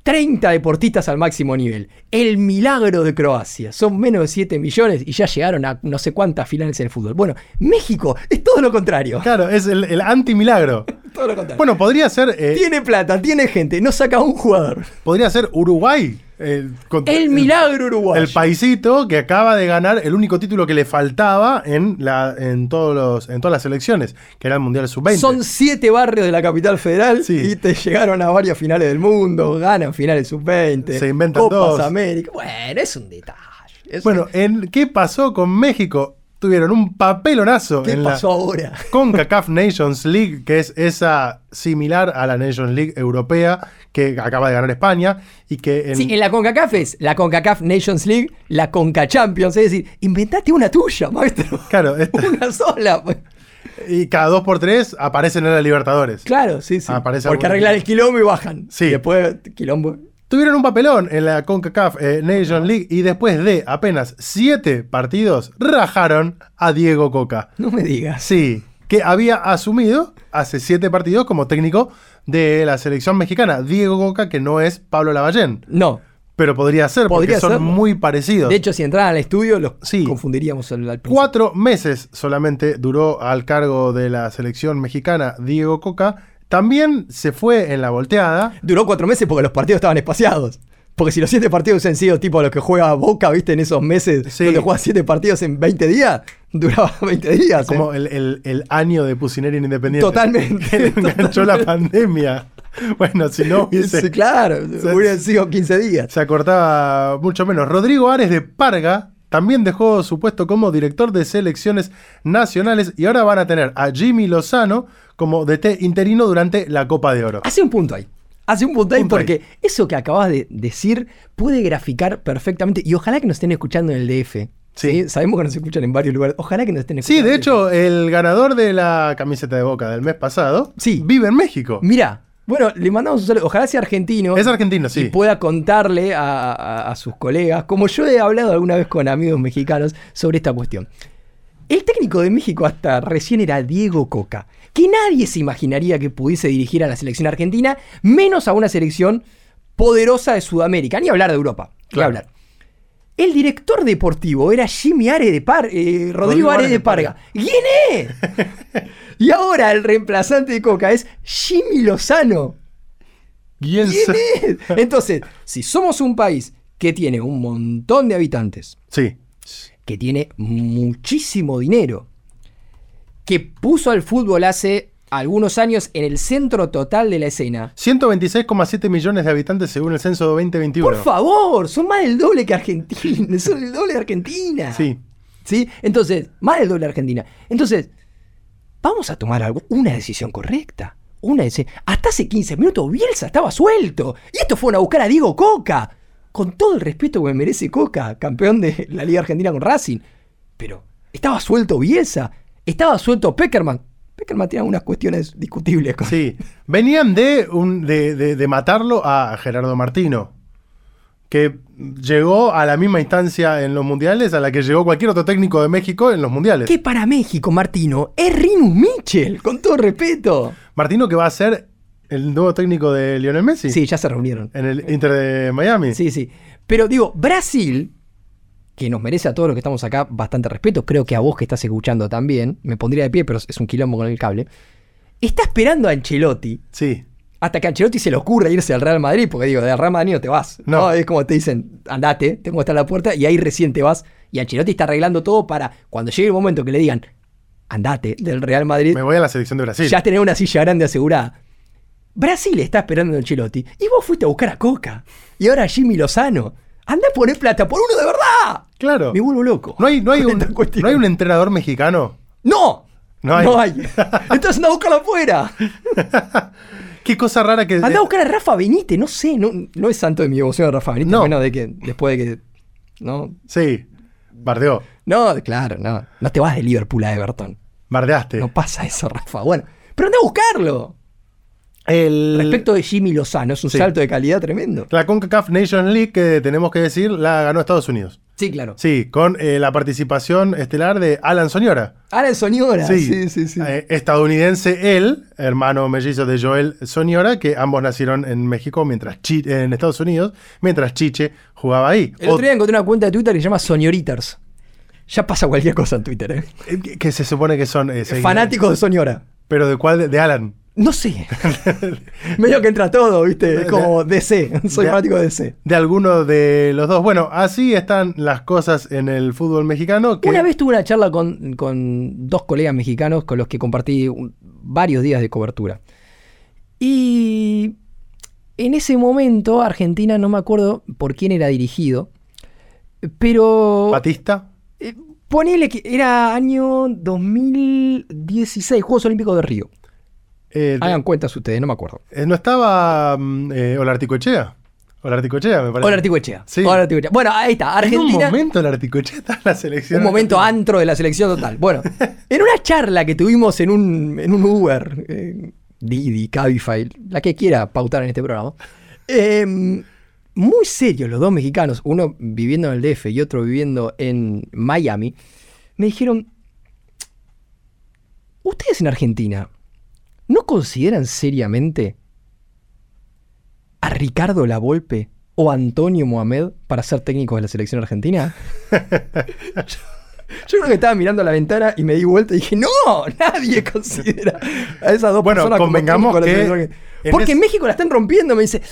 30 deportistas al máximo nivel. El milagro de Croacia, son menos de 7 millones y ya llegaron a no sé cuántas finales en el fútbol. Bueno, México es todo lo contrario. Claro, es el, el anti-milagro. Todo lo contrario. Bueno, podría ser. eh, tiene plata, tiene gente, no saca un jugador. podría ser Uruguay. El, milagro uruguayo. El paisito que acaba de ganar el único título que le faltaba en, la, en, todos los, en todas las elecciones, que era el Mundial Sub-20. Son siete barrios de la capital federal Sí. y te llegaron a varias finales del mundo, ganan finales sub-20, Se inventan Copas dos. América. Bueno, es un detalle. es Bueno, en, ¿qué pasó con México? Tuvieron un papelonazo ¿Qué en pasó la ahora? CONCACAF Nations League, que es esa similar a la Nations League europea que acaba de ganar España y que en- Sí, en la CONCACAF es la CONCACAF Nations League, la CONCA Champions, es decir, inventate una tuya, maestro. claro, esta- Una sola. y cada dos por tres aparecen en la Libertadores. Claro, sí, sí. Aparece Porque algún- arreglan el quilombo y bajan. Sí. Y después, quilombo. Tuvieron un papelón en la CONCACAF eh, Nation League y después de apenas siete partidos rajaron a Diego Coca. No me digas. Sí, que había asumido hace siete partidos como técnico de la selección mexicana. Diego Coca, que no es Pablo Lavallén. No. Pero podría ser, Podría porque son muy parecidos. De hecho, si entraran al estudio, los Sí. confundiríamos al, al. Cuatro meses solamente duró al cargo de la selección mexicana Diego Coca. También se fue en la volteada. Duró cuatro meses porque los partidos estaban espaciados. Porque si los siete partidos han sido tipo los que juega Boca, viste, en esos meses Sí. donde juega siete partidos en 20 días, duraba 20 días. ¿eh? Como el, el- el año de Pusineri en Independiente. Totalmente. Que le enganchó la pandemia. Bueno, si no hubiese. Sí, claro, hubieran sido 15 días. Se acortaba mucho menos. Rodrigo Ares de Parga también dejó su puesto como director de selecciones nacionales y ahora van a tener a Jimmy Lozano como DT interino durante la Copa de Oro. Hace un punto ahí. Hace un punto ahí Punto ahí. porque eso que acabas de decir puede graficar perfectamente. Y ojalá que nos estén escuchando en el DF. Sí. Sabemos que nos escuchan en varios lugares. Ojalá que nos estén Sí, escuchando. de en el hecho, el ganador de la camiseta de Boca del mes pasado Sí. vive en México. Mira, bueno, le mandamos un saludo. Ojalá sea argentino. Es argentino, sí. Y pueda contarle a, a- a sus colegas, como yo he hablado alguna vez con amigos mexicanos sobre esta cuestión. El técnico de México hasta recién era Diego Coca, que nadie se imaginaría que pudiese dirigir a la selección argentina, menos a una selección poderosa de Sudamérica, ni hablar de Europa, ni Claro. hablar. El director deportivo era Jimmy Are de Par, eh, Rodrigo Are de Parga. ¿Quién es? y ahora el reemplazante de Coca es Jimmy Lozano. ¿Quién ¿Quién es? Entonces, si somos un país que tiene un montón de habitantes, Sí. que tiene muchísimo dinero, que puso al fútbol hace algunos años en el centro total de la escena. 126,7 millones de habitantes según el censo 2021. Por favor, son más del doble que Argentina, son el doble de Argentina. Sí. ¿Sí? Entonces, más del doble de Argentina. Entonces, vamos a tomar algo, una decisión correcta. Una deci- Hasta hace 15 minutos Bielsa estaba suelto. Y esto fueron a buscar a Diego Coca. Con todo el respeto que me merece Coca, campeón de la Liga Argentina con Racing. Pero estaba suelto Bielsa. Estaba suelto Peckerman. Peckerman tiene algunas cuestiones discutibles. Con... Sí. Venían de, un, de, de- de matarlo a Gerardo Martino. Que llegó a la misma instancia en los mundiales a la que llegó cualquier otro técnico de México en los mundiales. Que para México, Martino, es Rinus Mitchell, con todo respeto. Martino que va a ser el nuevo técnico de Lionel Messi. Sí, ya se reunieron. En el Inter de Miami. Sí, sí. Pero digo, Brasil, que nos merece a todos los que estamos acá bastante respeto, creo que a vos que estás escuchando también, me pondría de pie, pero es un quilombo con el cable, está esperando a Ancelotti Sí. hasta que a Ancelotti se le ocurra irse al Real Madrid, porque digo, del Real Madrid no te vas. No. No. Es como te dicen, andate, tengo que estar a la puerta, y ahí recién te vas. Y Ancelotti está arreglando todo para cuando llegue el momento que le digan, andate del Real Madrid, Me voy a la selección de Brasil. ya tener una silla grande asegurada. Brasil está esperando a Ancelotti y vos fuiste a buscar a Coca. Y ahora Jimmy Lozano. Anda a poner plata por uno de verdad. Claro. Me vuelvo loco. No hay, no, hay un, no hay un entrenador mexicano. ¡No! No hay. No hay. Entonces anda a buscarlo afuera. Qué cosa rara que. Anda a buscar a Rafa Benítez. No sé, no, no es santo de mi devoción a Rafa Benítez. No. menos de que después de que. No, Sí. Bardeó. no, claro, no. No te vas de Liverpool a Everton. Bardeaste. No pasa eso, Rafa. Bueno, pero anda a buscarlo. El, Respecto de Jimmy Lozano, es un Sí. salto de calidad tremendo. La CONCACAF Nations League, que tenemos que decir, la ganó Estados Unidos. Sí, claro. Sí, con eh, la participación estelar de Alan Soñora. Alan Soñora. Sí, sí, sí. Eh, estadounidense él, hermano mellizo de Joel Soñora, que ambos nacieron en México, mientras Chi- en Estados Unidos, mientras Chiche jugaba ahí. El otro día encontré una cuenta de Twitter que se llama Soñoritas. Ya pasa cualquier cosa en Twitter, ¿eh? Que, que se supone que son... eh. Fanáticos de Soñora. ¿Pero de cuál? De Alan. No sé. Medio que entra todo, ¿viste? Como DC. Soy de- fanático de DC. De alguno de los dos. Bueno, así están las cosas en el fútbol mexicano. Que, Una vez tuve una charla con, con dos colegas mexicanos con los que compartí un- varios días de cobertura. Y en ese momento Argentina, no me acuerdo por quién era dirigido, pero... Batista. Eh, ponele que era año 2016, Juegos Olímpicos de Río. Eh, Hagan cuentas ustedes, no me acuerdo. eh, ¿No estaba mm, eh, Olarticoechea? Olarticoechea, me parece. Hola Articoechea. Sí. Hola Articoechea. Bueno, ahí está, En un Argentina. momento Olarticoechea está en la selección. Un momento argentina. antro de la selección total. Bueno, en una charla que tuvimos en un, en un Uber, eh, Didi, Cabify, la que quiera pautar en este programa, eh, muy serios los dos mexicanos, uno viviendo en el DF y otro viviendo en Miami, me dijeron, ustedes en Argentina, ¿no consideran seriamente a Ricardo Lavolpe o Antonio Mohamed para ser técnicos de la selección argentina? Yo creo que estaba mirando a la ventana y me di vuelta y dije, no, nadie considera a esas dos Bueno, personas como convengamos la que en Porque en México la están rompiendo, me dice,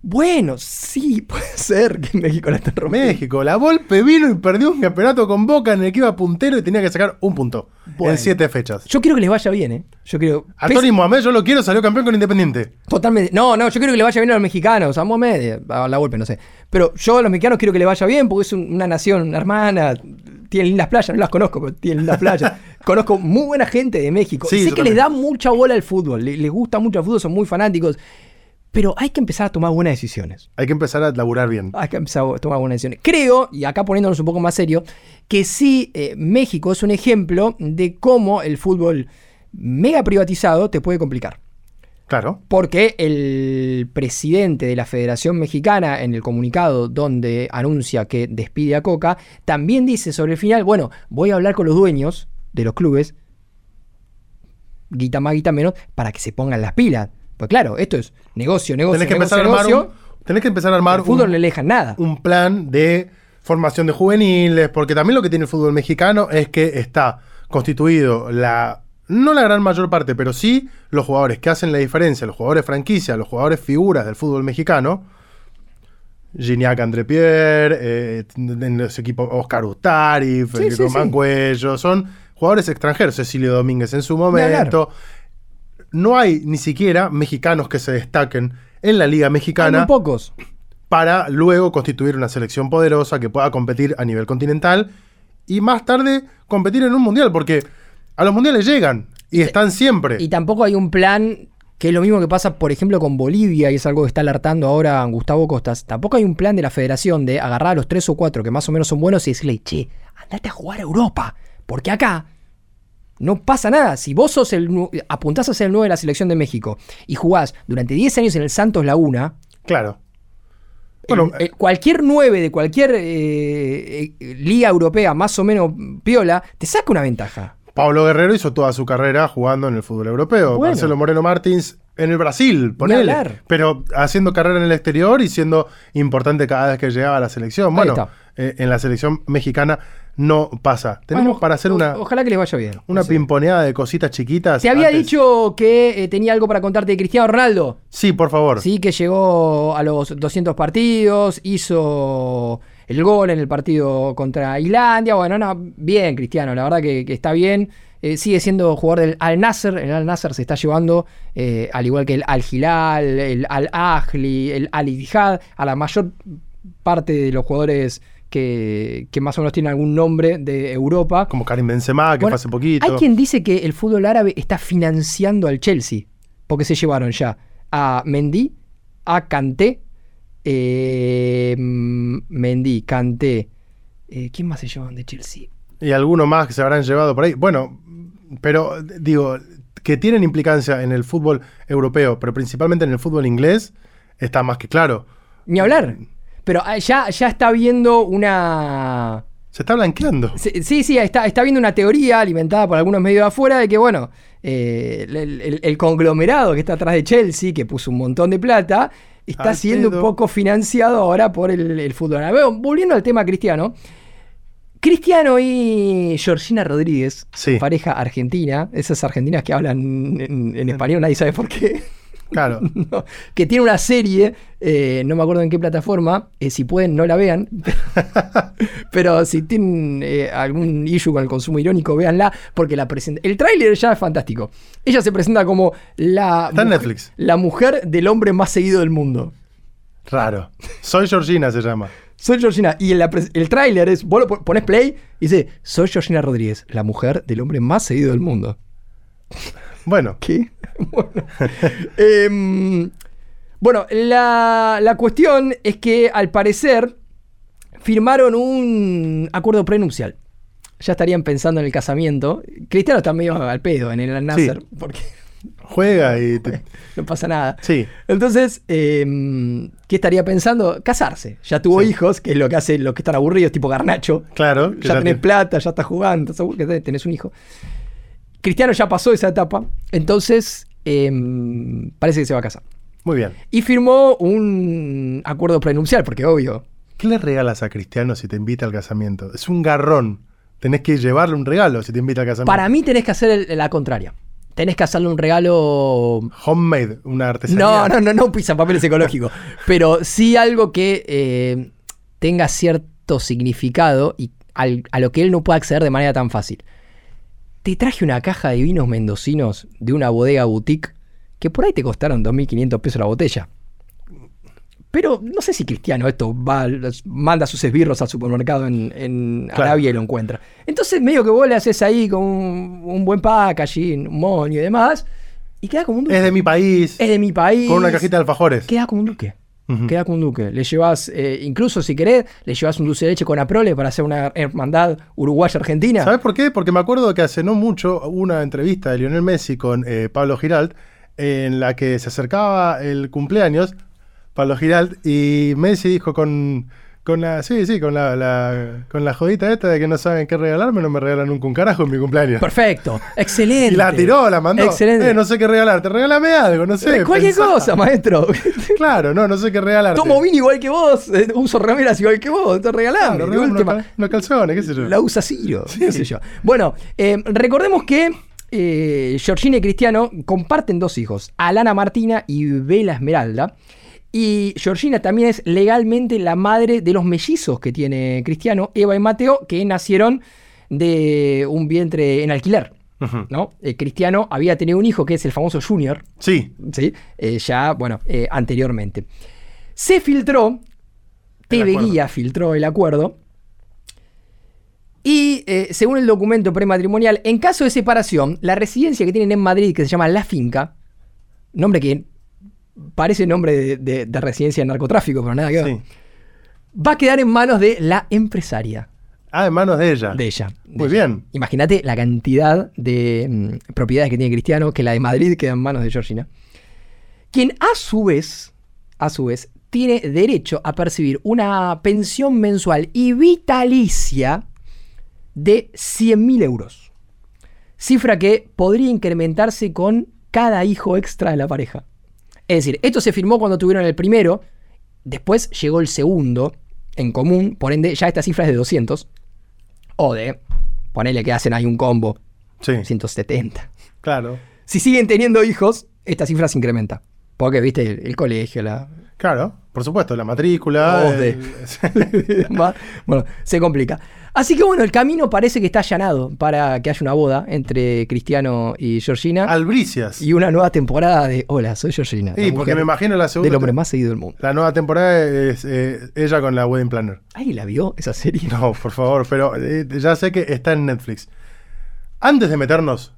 bueno, sí, puede ser que en México la están rompiendo. México, la Volpe vino y perdió un campeonato con Boca en el que iba puntero y tenía que sacar un punto Bueno. en siete fechas. Yo quiero que les vaya bien, ¿eh? Yo quiero... A Tony Mohamed yo lo quiero, salió campeón con Independiente. Totalmente. No, no, yo quiero que le vaya bien a los mexicanos, a Mohamed, a la golpe, no sé. Pero yo a los mexicanos quiero que le vaya bien porque es un- una nación hermana, tienen lindas playas, no las conozco, pero tienen lindas playas. conozco muy buena gente de México. Sí, sé que les da mucha bola al fútbol, le- les gusta mucho el fútbol, son muy fanáticos. Pero hay que empezar a tomar buenas decisiones. Hay que empezar a laburar bien. Hay que empezar a tomar buenas decisiones. Creo, y acá poniéndonos un poco más serio, que sí, eh, México es un ejemplo de cómo el fútbol mega privatizado te puede complicar. Claro. Porque el presidente de la Federación Mexicana, en el comunicado donde anuncia que despide a Coca, también dice sobre el final, bueno, voy a hablar con los dueños de los clubes, guita más, guita menos, para que se pongan las pilas. Pues claro, esto es negocio, negocio, Tenés que negocio, empezar a armar negocio. un, tenés que empezar a armar El fútbol un, no le dejan nada. un plan de formación de juveniles, porque también lo que tiene el fútbol mexicano es que está constituido la no la gran mayor parte, pero sí los jugadores que hacen la diferencia, los jugadores franquicia, los jugadores figuras del fútbol mexicano. Gignac André Pierre, eh, en los equipos Oscar Ustari, Federico sí, sí. Mancuello, son jugadores extranjeros, Cecilio Domínguez en su momento. No hay ni siquiera mexicanos que se destaquen en la Liga Hay Mexicana muy pocos. para luego constituir una selección poderosa que pueda competir a nivel continental y más tarde competir en un mundial, porque a los mundiales llegan y están siempre. Y tampoco hay un plan que es lo mismo que pasa, por ejemplo, con Bolivia, y es algo que está alertando ahora Gustavo Costas. Tampoco hay un plan de la federación de agarrar a los tres o cuatro que más o menos son buenos y decirle, che, andate a jugar a Europa. Porque acá no pasa nada. Si vos sos el, apuntás a ser el 9 de la selección de México y jugás durante 10 años en el Santos Laguna, Claro. el- Bueno, el- cualquier 9 de cualquier eh, eh, liga europea más o menos piola, te saca una ventaja. Pablo Guerrero hizo toda su carrera jugando en el fútbol europeo. Bueno. Marcelo Moreno Martins en el Brasil, ponele. Pero haciendo carrera en el exterior y siendo importante cada vez que llegaba a la selección. Bueno, eh, en la selección mexicana no pasa. Tenemos Bueno, para hacer una, Ojalá que les vaya bien. una pimponeada de cositas chiquitas. Te había antes. dicho que eh, tenía algo para contarte de Cristiano Ronaldo. Sí, por favor. Sí, que llegó a los 200 partidos, hizo el gol en el partido contra Islandia. Bueno, no, bien, Cristiano, la verdad que, que está bien. Eh, sigue siendo jugador del Al Nasser. El Al Nasser se está llevando, eh, al igual que el Al Hilal, el Al Ahly, el Al Ittihad, a la mayor parte de los jugadores que, que más o menos tienen algún nombre de Europa. Como Karim Benzema, que Bueno, hace poquito. Hay quien dice que el fútbol árabe está financiando al Chelsea, porque se llevaron ya a Mendy, a Kanté, eh, Mendy, Kanté, eh, ¿quién más se llevan de Chelsea? Y algunos más que se habrán llevado por ahí. Bueno, pero digo, que tienen implicancia en el fútbol europeo, pero principalmente en el fútbol inglés, está más que claro. Ni hablar. Pero ah, ya, ya está viendo una... Se está blanqueando. Sí, sí, sí, está, está viendo una teoría alimentada por algunos medios de afuera de que, bueno, eh, el, el- el conglomerado que está atrás de Chelsea, que puso un montón de plata, está Al siendo pedo. un poco financiado ahora por el, el fútbol. volviendo al tema cristiano. Cristiano y Georgina Rodríguez, Sí. pareja argentina, esas argentinas que hablan en, en español, nadie sabe por qué. Claro. No, que tiene una serie, eh, no me acuerdo en qué plataforma, eh, si pueden no la vean, pero si tienen eh, algún issue con el consumo irónico, véanla, porque la presenta. El tráiler ya es fantástico. Ella se presenta como la, Está en mujer- Netflix. la mujer del hombre más seguido del mundo. Raro. Soy Georgina se llama. Soy Georgina. Y pres- el tráiler es, vos lo pon- pones play y dice, soy Georgina Rodríguez, la mujer del hombre más seguido del mundo. Bueno, ¿Qué? Bueno, Em, bueno, la, la cuestión es que al parecer firmaron un acuerdo prenupcial. Ya estarían pensando en el casamiento. Cristiano está medio al pedo en el Nasser, porque juega y. te- No pasa nada. Sí. Entonces, eh, ¿qué estaría pensando? Casarse. Ya tuvo Sí. hijos, que es lo que hacen los que están aburridos, tipo Garnacho. Claro. Ya, tenés te- plata, ya estás jugando, estás tenés un hijo. Cristiano ya pasó esa etapa, entonces eh, parece que se va a casar. Muy bien. Y firmó un acuerdo prenupcial, porque obvio. ¿Qué le regalas a Cristiano si te invita al casamiento? Es un garrón. Tenés que llevarle un regalo si te invita al casamiento. Para mí tenés que hacer el- la contraria. Tenés que hacerle un regalo Homemade, una artesanía. No, no, no, no un papeles ecológico. pero sí algo que eh, tenga cierto significado y al- a lo que él no pueda acceder de manera tan fácil. Te traje una caja de vinos mendocinos de una bodega boutique que por ahí te costaron 2.500 pesos la botella. Pero no sé si Cristiano esto va, manda sus esbirros al supermercado en, en Claro. Arabia y lo encuentra. Entonces medio que vos le haces ahí con un, un buen packaging, un moño y demás, y queda como un duque. Es de mi país. Es de mi país. Con una cajita de alfajores. Queda como un duque. Ujú. Queda como un duque. Le llevas, eh, incluso si querés, le llevas un dulce de leche con aprole para hacer una hermandad uruguaya-argentina. ¿Sabes por qué? Porque me acuerdo que hace no mucho hubo una entrevista de Lionel Messi con eh, Pablo Giralt en la que se acercaba el cumpleaños, Pablo Giralt, y Messi dijo con, con la, sí, sí, con la, la- con la jodita esta de que no saben qué regalarme, no me regalan nunca un carajo en mi cumpleaños. Perfecto. Excelente. Y la tiró, la mandó. Excelente. Eh, no sé qué regalarte, regálame algo, no sé. Eh, Cualquier pensá. cosa, maestro. Claro, no, no sé qué regalarte. Tomo vino igual que vos, eh, uso remeras igual que vos, te regalame. Claro, regálame última. unos, cal- unos calzones, qué sé yo. La usa Ciro, qué sé yo. Bueno, eh, recordemos que eh, Georgina y Cristiano comparten dos hijos, Alana Martina y Bela Esmeralda. Y Georgina también es legalmente la madre de los mellizos que tiene Cristiano, Eva y Mateo, que nacieron de un vientre en alquiler. ¿no? Eh, Cristiano había tenido un hijo que es el famoso Junior, Sí, ¿sí? Eh, ya, bueno, eh, anteriormente. Se filtró, TV. Guía filtró el acuerdo. Y según el documento prematrimonial, en caso de separación, la residencia que tienen en Madrid, que se llama La Finca, nombre que parece nombre de, de- de residencia de narcotráfico, pero nada que ver, sí. va a quedar en manos de la empresaria Ah, en manos de ella. de ella. de Muy ella. bien. Imagínate la cantidad de mm, propiedades que tiene Cristiano, que la de Madrid queda en manos de Georgina. Quien a su vez, a su vez, tiene derecho a percibir una pensión mensual y vitalicia de 100.000 euros. Cifra que podría incrementarse con cada hijo extra de la pareja. Es decir, esto se firmó cuando tuvieron el primero, después llegó el segundo en común, por ende ya esta cifra es de 200. O de, ponele que hacen ahí un combo, Sí, 170. claro. Si siguen teniendo hijos, esta cifra se incrementa. Porque, viste, el, el colegio, la... Claro, por supuesto, la matrícula. De- el- bueno, se complica. Así que bueno, el camino parece que está allanado para que haya una boda entre Cristiano y Georgina. Albricias. y una nueva temporada de Hola, soy Georgina. Sí, porque me imagino la segunda. Del hombre más seguido del mundo. La nueva temporada es eh, ella con la Wedding Planner. ¿Alguien la vio esa serie? No, por favor, pero eh, ya sé que está en Netflix. Antes de meternos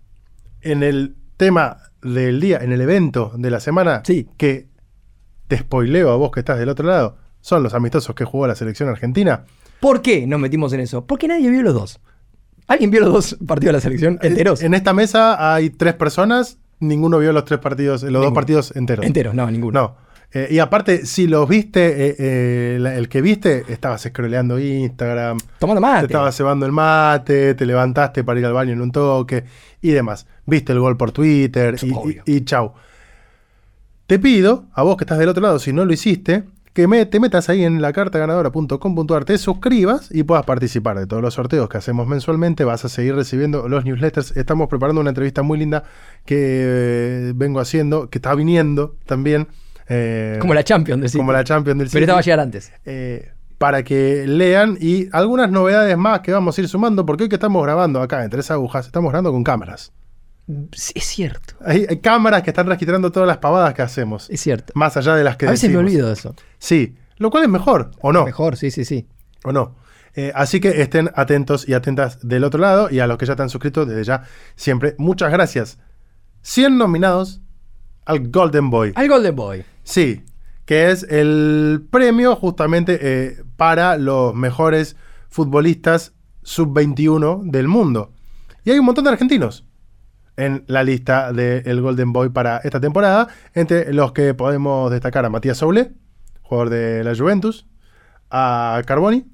en el tema del día, en el evento de la semana, Sí. que te spoileo a vos que estás del otro lado, son los amistosos que jugó la selección argentina. ¿Por qué nos metimos en eso? Porque nadie vio los dos. ¿Alguien vio los dos partidos de la selección enteros? En esta mesa hay tres personas, ninguno vio los tres partidos, los dos partidos enteros. Enteros, no, ninguno. No. Eh, y aparte, si los viste, eh, eh, la- el que viste, estabas scrolleando Instagram, Tomando te mate. estabas cebando el mate, te levantaste para ir al baño en un toque y demás. Viste el gol por Twitter y, y- y chau. Te pido, a vos que estás del otro lado, si no lo hiciste, que me- te metas ahí en la cartaganadora.com.ar, te suscribas y puedas participar de todos los sorteos que hacemos mensualmente. Vas a seguir recibiendo los newsletters. Estamos preparando una entrevista muy linda que eh, vengo haciendo, que está viniendo también. eh, Como la Champions del City. como la Champions del Pero esta va a City, llegar antes. eh, para que lean y algunas novedades más que vamos a ir sumando, porque hoy que estamos grabando acá en Tres Agujas, estamos grabando con cámaras. Es cierto. Hay, hay cámaras que están registrando todas las pavadas que hacemos, Es cierto. más allá de las que A veces me decimos. olvido de eso. Sí, lo cual es mejor, ¿o no? Mejor, sí, sí, sí. ¿O no? Eh, así que estén atentos y atentas del otro lado y a los que ya están suscritos desde ya, siempre, muchas gracias. 100 nominados al Golden Boy. Al Golden Boy. Sí, que es el premio justamente eh, para los mejores futbolistas sub-21 del mundo. Y hay un montón de argentinos. En la lista del Golden Boy para esta temporada. Entre los que podemos destacar a Matías Soule, jugador de la Juventus, a Carboni,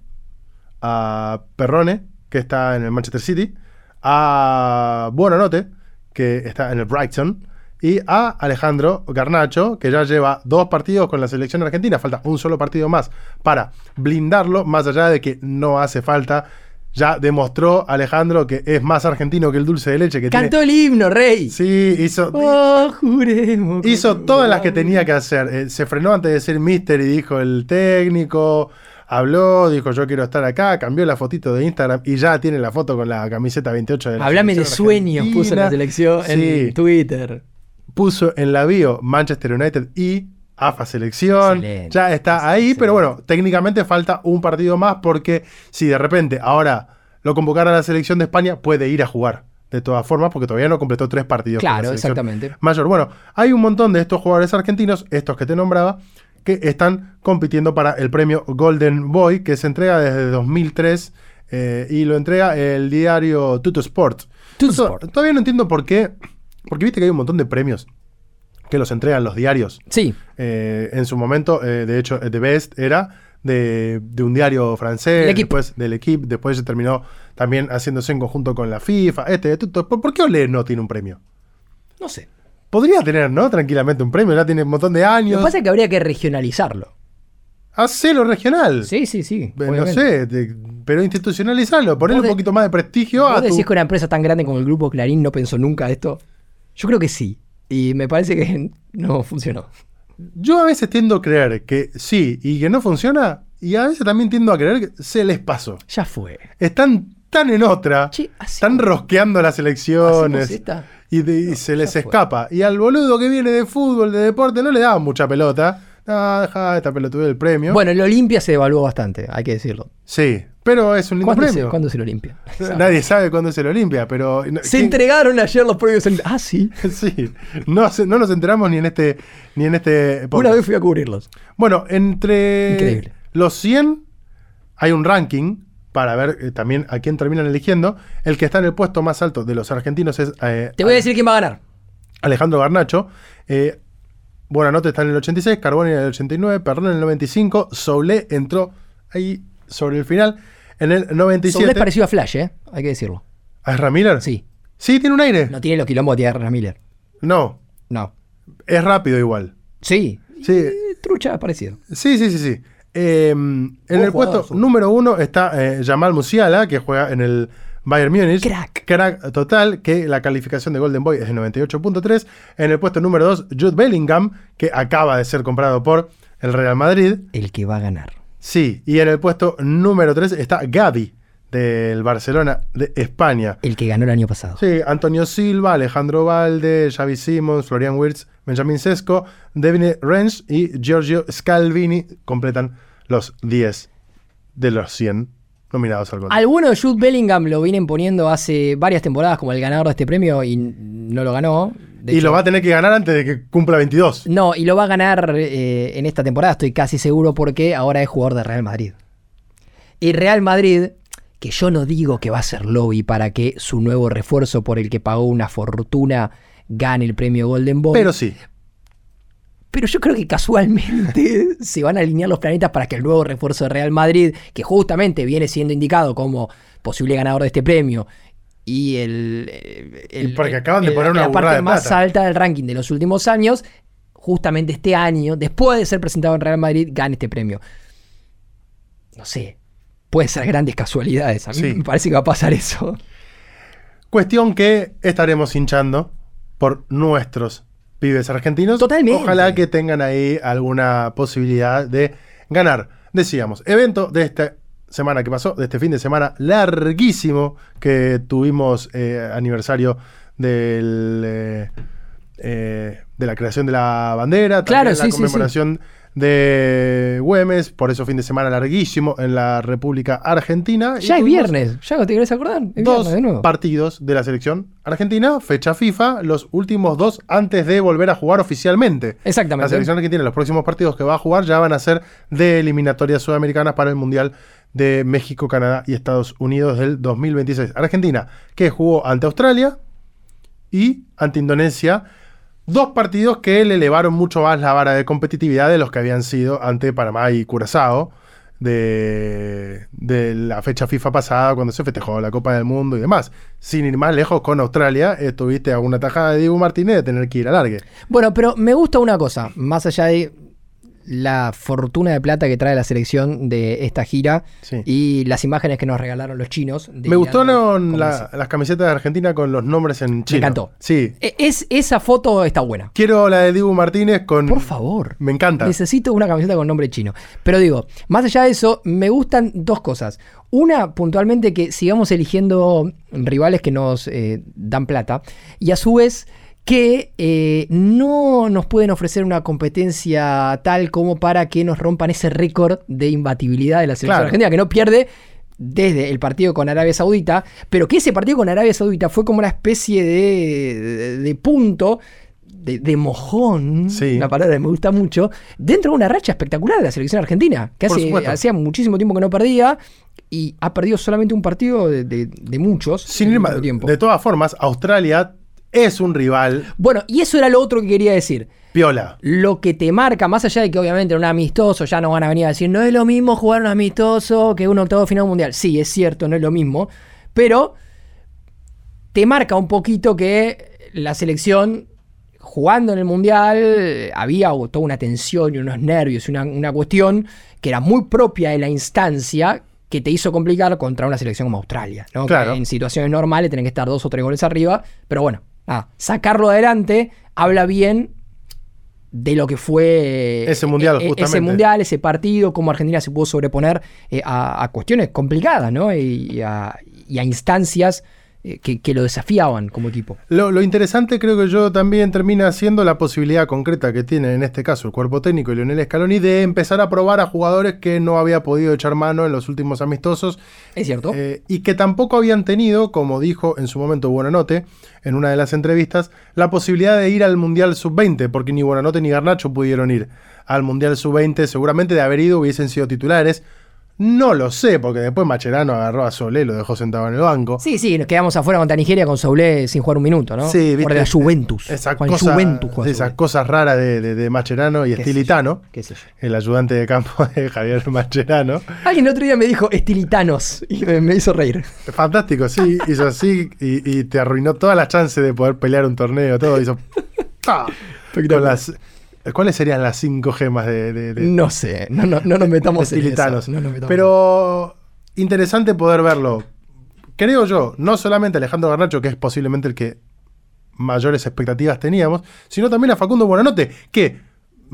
a Perrone, que está en el Manchester City, a Buonanotte, que está en el Brighton, y a Alejandro Garnacho, que ya lleva dos partidos con la selección argentina. Falta un solo partido más para blindarlo, más allá de que no hace falta. Ya demostró Alejandro que es más argentino que el dulce de leche que Cantó el himno, rey. Sí, hizo, Oh, juremos. hizo todas las que tenía que hacer. Eh, se frenó antes de ser mister y dijo el técnico. Habló, dijo yo quiero estar acá, cambió la fotito de Instagram y ya tiene la foto con la camiseta 28 de la Hablame de sueños, puso en la selección Sí en Twitter. puso en la bio Manchester United y AFA Selección. Excelente, ya está ahí, excelente. pero bueno, técnicamente falta un partido más porque si de repente ahora lo convocara a la selección de España, puede ir a jugar. De todas formas, porque todavía no completó tres partidos. con la Claro, exactamente. Mayor. Bueno, hay un montón de estos jugadores argentinos, estos que te nombraba, que están compitiendo para el premio Golden Boy, que se entrega desde 2003 eh, y lo entrega el diario Sport. Tutto To- Sport. Todavía no entiendo por qué, porque viste que hay un montón de premios que los entregan los diarios. Sí, Eh, en su momento, eh, de hecho, eh, The Best era de, de un diario francés, L'Equipe. después del equipo, después se terminó también haciéndose en conjunto con la FIFA. Este, Tuto- ¿por, por qué Olé no tiene un premio? no sé. Podría tener, ¿no? Tranquilamente un premio, ya tiene un montón de Lo años. que pasa es que habría que regionalizarlo. Hacelo regional. Sí, sí, sí. No obviamente. sé, te- pero institucionalizarlo, ponerle Vos un de- poquito más de prestigio ¿Vos a tu... decís que una empresa tan grande como el grupo Clarín no pensó nunca esto? Yo creo que sí. Y me parece que no funcionó. Yo a veces tiendo a creer que sí y que no funciona, y a veces también tiendo a creer que se les pasó. Ya fue. Están tan en otra, Che, están rosqueando las elecciones y, de- y No, se les fue. escapa. Y al boludo que viene de fútbol, de deporte, no le daban mucha pelota. Ah, deja esta pelotuda del premio. Bueno, el Olimpia se devaluó bastante, hay que decirlo. Sí, pero es un lindo ¿Cuándo se, premio. ¿Cuándo se lo limpia? Nadie sabe cuándo se lo limpia, pero... Se ¿quién- entregaron ayer los premios. en- Ah, sí. Sí, no, no nos enteramos ni en este ni en este podcast. Una vez fui a cubrirlos. Bueno, entre Increíble. los 100 hay un ranking para ver eh, también a quién terminan eligiendo. El que está en el puesto más alto de los argentinos es eh, Te voy a decir quién va a ganar. Alejandro Garnacho. Eh, Buenanote está en el 86, Carboni en el 89, Perrón en el 95, Soule entró ahí sobre el final en el Sobre 97. es parecido a Flash, ¿eh? Hay que decirlo. ¿A Ezra Miller? Sí. Sí, tiene un aire. No tiene los quilombos de Tierra Miller. No, No. es rápido igual. Sí. Sí. Eh, trucha, parecido. Sí, sí, sí, sí. Eh, en el puesto Soule. número uno está eh, Jamal Musiala, que juega en el Bayern Múnich. Crack. Crack total, que la calificación de Golden Boy es de 98.3. En el puesto número dos, Jude Bellingham, que acaba de ser comprado por el Real Madrid. El que va a ganar. Sí, y en el puesto número 3 está Gaby, del Barcelona de España. El que ganó el año pasado. Sí, Antonio Silva, Alejandro Valde, Xavi Simons, Florian Wirtz, Benjamin Sesco, Devine Rensch y Giorgio Scalvini completan los 10 de los 100 nominados al Golden. Alguno de Jude Bellingham lo vienen poniendo hace varias temporadas como el ganador de este premio y no lo ganó. De y hecho, lo va a tener que ganar antes de que cumpla 22. No, y lo va a ganar eh, en esta temporada, estoy casi seguro, porque ahora es jugador de Real Madrid. Y Real Madrid, que yo no digo que va a ser lobby para que su nuevo refuerzo por el que pagó una fortuna gane el premio Golden Boy. Pero sí. Pero yo creo que casualmente se van a alinear los planetas para que el nuevo refuerzo de Real Madrid, que justamente viene siendo indicado como posible ganador de este premio, y el. eh, el- porque acaban de el- poner una la parte de más plata. alta del ranking de los últimos años, justamente este año, después de ser presentado en Real Madrid, gane este premio. No sé. Puede ser grandes casualidades. A mí Sí. me parece que va a pasar eso. Cuestión que estaremos hinchando por nuestros pibes argentinos. Totalmente. Ojalá que tengan ahí alguna posibilidad de ganar. Decíamos, evento de esta semana que pasó, de este fin de semana larguísimo que tuvimos eh, aniversario del, eh, eh, de la creación de la bandera, Claro, también sí, la sí, sí. De Güemes, por eso fin de semana larguísimo en la República Argentina. Y Ya es tuvimos- viernes. ¿Ya te querés acordar? Es dos de nuevo. partidos de la selección argentina, fecha FIFA, los últimos dos antes de volver a jugar oficialmente. La Exactamente. selección argentina, los próximos partidos que va a jugar ya van a ser de eliminatorias sudamericanas para el Mundial de México, Canadá y Estados Unidos del 2026. Argentina, que jugó ante Australia y ante Indonesia. Dos partidos que le elevaron mucho más la vara de competitividad de los que habían sido ante Panamá y Curazao de, la fecha FIFA pasada cuando se festejó la Copa del Mundo y demás. Sin ir más lejos con Australia, estuviste a una tajada de Diego Martínez de tener que ir a largue. Bueno, pero me gusta una cosa, más allá de la fortuna de plata que trae la selección de esta gira Sí. y las imágenes que nos regalaron los chinos. de Me gustaron la- las camisetas de Argentina con los nombres en chino. encantó. Sí. E- Es, esa foto está buena. Quiero la de Dibu Martínez con. Por favor. Me encanta. Necesito una camiseta con nombre chino. Pero digo, más allá de eso, me gustan dos cosas. Una, puntualmente, que sigamos eligiendo rivales que nos eh, dan plata. Y a su vez, que eh, no nos pueden ofrecer una competencia tal como para que nos rompan ese récord de imbatibilidad de la selección Claro. argentina, que no pierde desde el partido con Arabia Saudita, pero que ese partido con Arabia Saudita fue como una especie de, de- de punto, de, de mojón, Sí. una palabra que me gusta mucho, dentro de una racha espectacular de la selección argentina, que hace, hacía muchísimo tiempo que no perdía y ha perdido solamente un partido de, de- de muchos Sin ir tiempo. De todas formas, Australia es un rival Bueno, y eso era lo otro que quería decir. piola. Lo que te marca, más allá de que obviamente en un amistoso ya no van a venir a decir, no es lo mismo jugar un amistoso que un octavo final mundial. Sí, es cierto, no es lo mismo. Pero te marca un poquito que la selección jugando en el mundial había toda una tensión y unos nervios, una, una cuestión que era muy propia de la instancia que te hizo complicar contra una selección como Australia. ¿no? Que Claro. en situaciones normales tienen que estar dos o tres goles arriba, pero bueno, sacarlo adelante habla bien de lo que fue Ese mundial, eh, eh, ese mundial, ese partido, cómo Argentina se pudo sobreponer eh, a, a cuestiones complicadas, ¿no? Y, y a, y a instancias eh, que, que lo desafiaban como equipo. Lo, lo interesante creo que yo también termina siendo la posibilidad concreta que tiene en este caso el cuerpo técnico y Lionel Scaloni de empezar a probar a jugadores que no había podido echar mano en los últimos amistosos Es cierto. eh, y que tampoco habían tenido, como dijo en su momento Buenanote en una de las entrevistas, la posibilidad de ir al Mundial Sub-20, porque ni Buenanote ni Garnacho pudieron ir al Mundial Sub-20, seguramente de haber ido hubiesen sido titulares. No lo sé, porque después Macherano agarró a Solé lo dejó sentado en el banco. Sí, sí, nos quedamos afuera contra Nigeria con Soule sin jugar un minuto, ¿no? Sí, Por viste, la Juventus. Esa cosa- Juventus juega esas cosas raras de, de, de Macherano y Estilitano, qué sé yo. el ayudante de campo de Javier Macherano. Alguien el otro día me dijo estilitanos y me, me hizo reír. Fantástico, sí, hizo así y, y te arruinó todas las chances de poder pelear un torneo, todo hizo. ¡pa! Con las, ¿Cuáles serían las cinco gemas de, de- de- No sé, no, no, no nos metamos en eso, no nos metamos Pero interesante poder verlo. Creo yo, no solamente Alejandro Garnacho, que es posiblemente el que mayores expectativas teníamos, sino también a Facundo Buenanote, que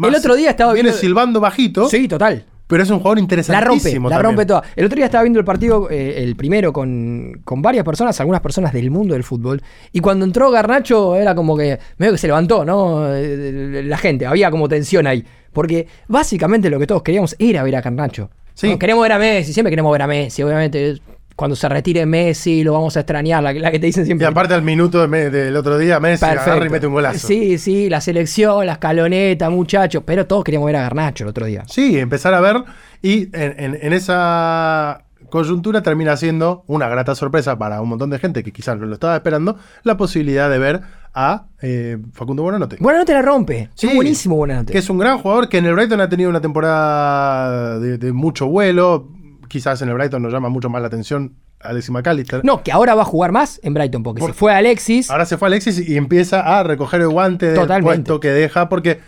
El otro día estaba viene viendo- silbando bajito. Sí, total. Pero es un jugador La interesantísimo. rompe, la también. rompe toda. El otro día estaba viendo el partido, eh, el primero, con, con varias personas, algunas personas del mundo del fútbol. Y cuando entró Garnacho, era como que medio que se levantó, ¿no? Eh, La gente, había como tensión ahí. Porque básicamente lo que todos queríamos era ver a Garnacho. Sí. ¿no? Queremos ver a Messi, siempre queremos ver a Messi, obviamente. Cuando se retire Messi, lo vamos a extrañar, la, la que te dicen Y siempre. aparte al minuto de del otro día, Messi Perfecto. agarra y mete un golazo. Sí, sí, la selección, la escaloneta, muchachos. Pero todos queríamos ver a Garnacho el otro día. Sí, empezar a ver y en, en- en esa coyuntura termina siendo una grata sorpresa para un montón de gente que quizás no lo estaba esperando, la posibilidad de ver a eh, Facundo Buenanote. Buena te la rompe. Sí, es buenísimo Buenanote. Que es un gran jugador que en el Brighton ha tenido una temporada de, de mucho vuelo. Quizás en el Brighton nos llama mucho más la atención Alexis McAllister. No, que ahora va a jugar más en Brighton, porque Por- se fue Alexis. Ahora se fue Alexis y empieza a recoger el guante del Totalmente. puesto que deja porque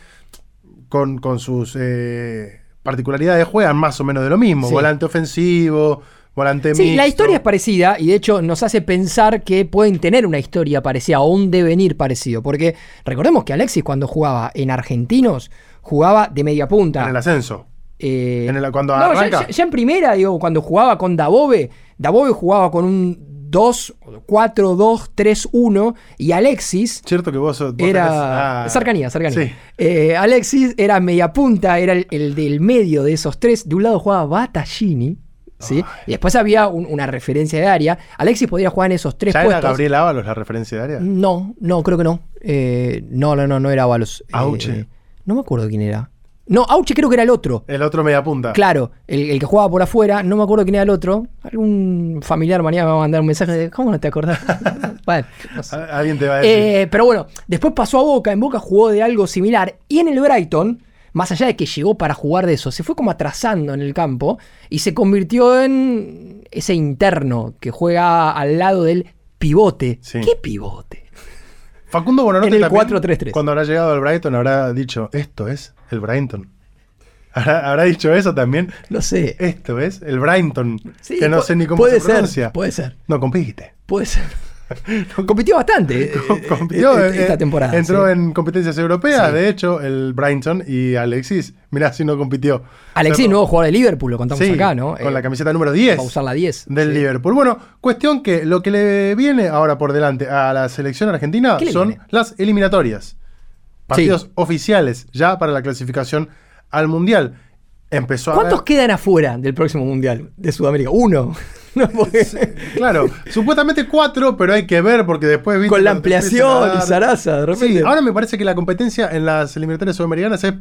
con, con sus eh, particularidades juegan más o menos de lo mismo. Sí. Volante ofensivo, volante Sí, la historia es parecida y de hecho nos hace pensar que pueden tener una historia parecida o un devenir parecido. Porque recordemos que Alexis cuando jugaba en Argentinos jugaba de media punta. en el ascenso. Eh, En el- cuando no, ya- en primera, digo, cuando jugaba con Dabove, Dabove jugaba con un 2, 4, 2, 3, 1 y Alexis Cierto que vos, vos tenés- era ah, cercanía, cercanía. Sí. Eh, Alexis era media punta, era el, el del medio de esos tres. De un lado jugaba Battaglini, ¿sí? Y después había un- una referencia de área. Alexis podría jugar en esos tres ¿Ya era puestos. Gabriel Ábalos la referencia de área? No, no, creo que no. Eh, no, no, no, no era Ábalos. Eh, no me acuerdo quién era. No, Auche creo que era el otro. El otro media punta. Claro, el, el que jugaba por afuera, no me acuerdo quién era el otro. Algún familiar mañana me va a mandar un mensaje de ¿cómo no te acordás? bueno, no sé. A- Alguien te va a decir. Eh, pero bueno, después pasó a Boca, en Boca jugó de algo similar. Y en el Brighton, más allá de que llegó para jugar de eso, se fue como atrasando en el campo y se convirtió en ese interno que juega al lado del pivote. Sí. ¿Qué pivote? Facundo Bonanote en el también, 4-3-3. Cuando habrá llegado al Brighton, habrá dicho: Esto es el Brighton. Habrá, habrá dicho eso también. No sé. Esto es el Brighton. Sí, que no sé ni cómo puede se ser, pronuncia. Puede ser, No compite. puede ser. Compitió bastante eh, eh, Compitió, eh, esta temporada. Entró sí. en competencias europeas, Sí. de hecho, el Brighton y Alexis. Mirá si no compitió. Alexis, nuevo jugador de Liverpool, lo contamos Sí, acá, ¿no? Con Eh, la camiseta número 10 Va a usar la 10. del. Liverpool. Bueno, cuestión que lo que le viene ahora por delante a la selección argentina ¿Qué le son viene? las eliminatorias. Partidos oficiales ya para la clasificación al Mundial. Empezó a ¿Cuántos quedan afuera del próximo Mundial de Sudamérica? Uno. No, porque- Claro, supuestamente cuatro, pero hay que ver porque después ¿viste? Con la ampliación a y dar- Sarasa, de repente. Sí, ahora me parece que la competencia en las eliminatorias sudamericanas es.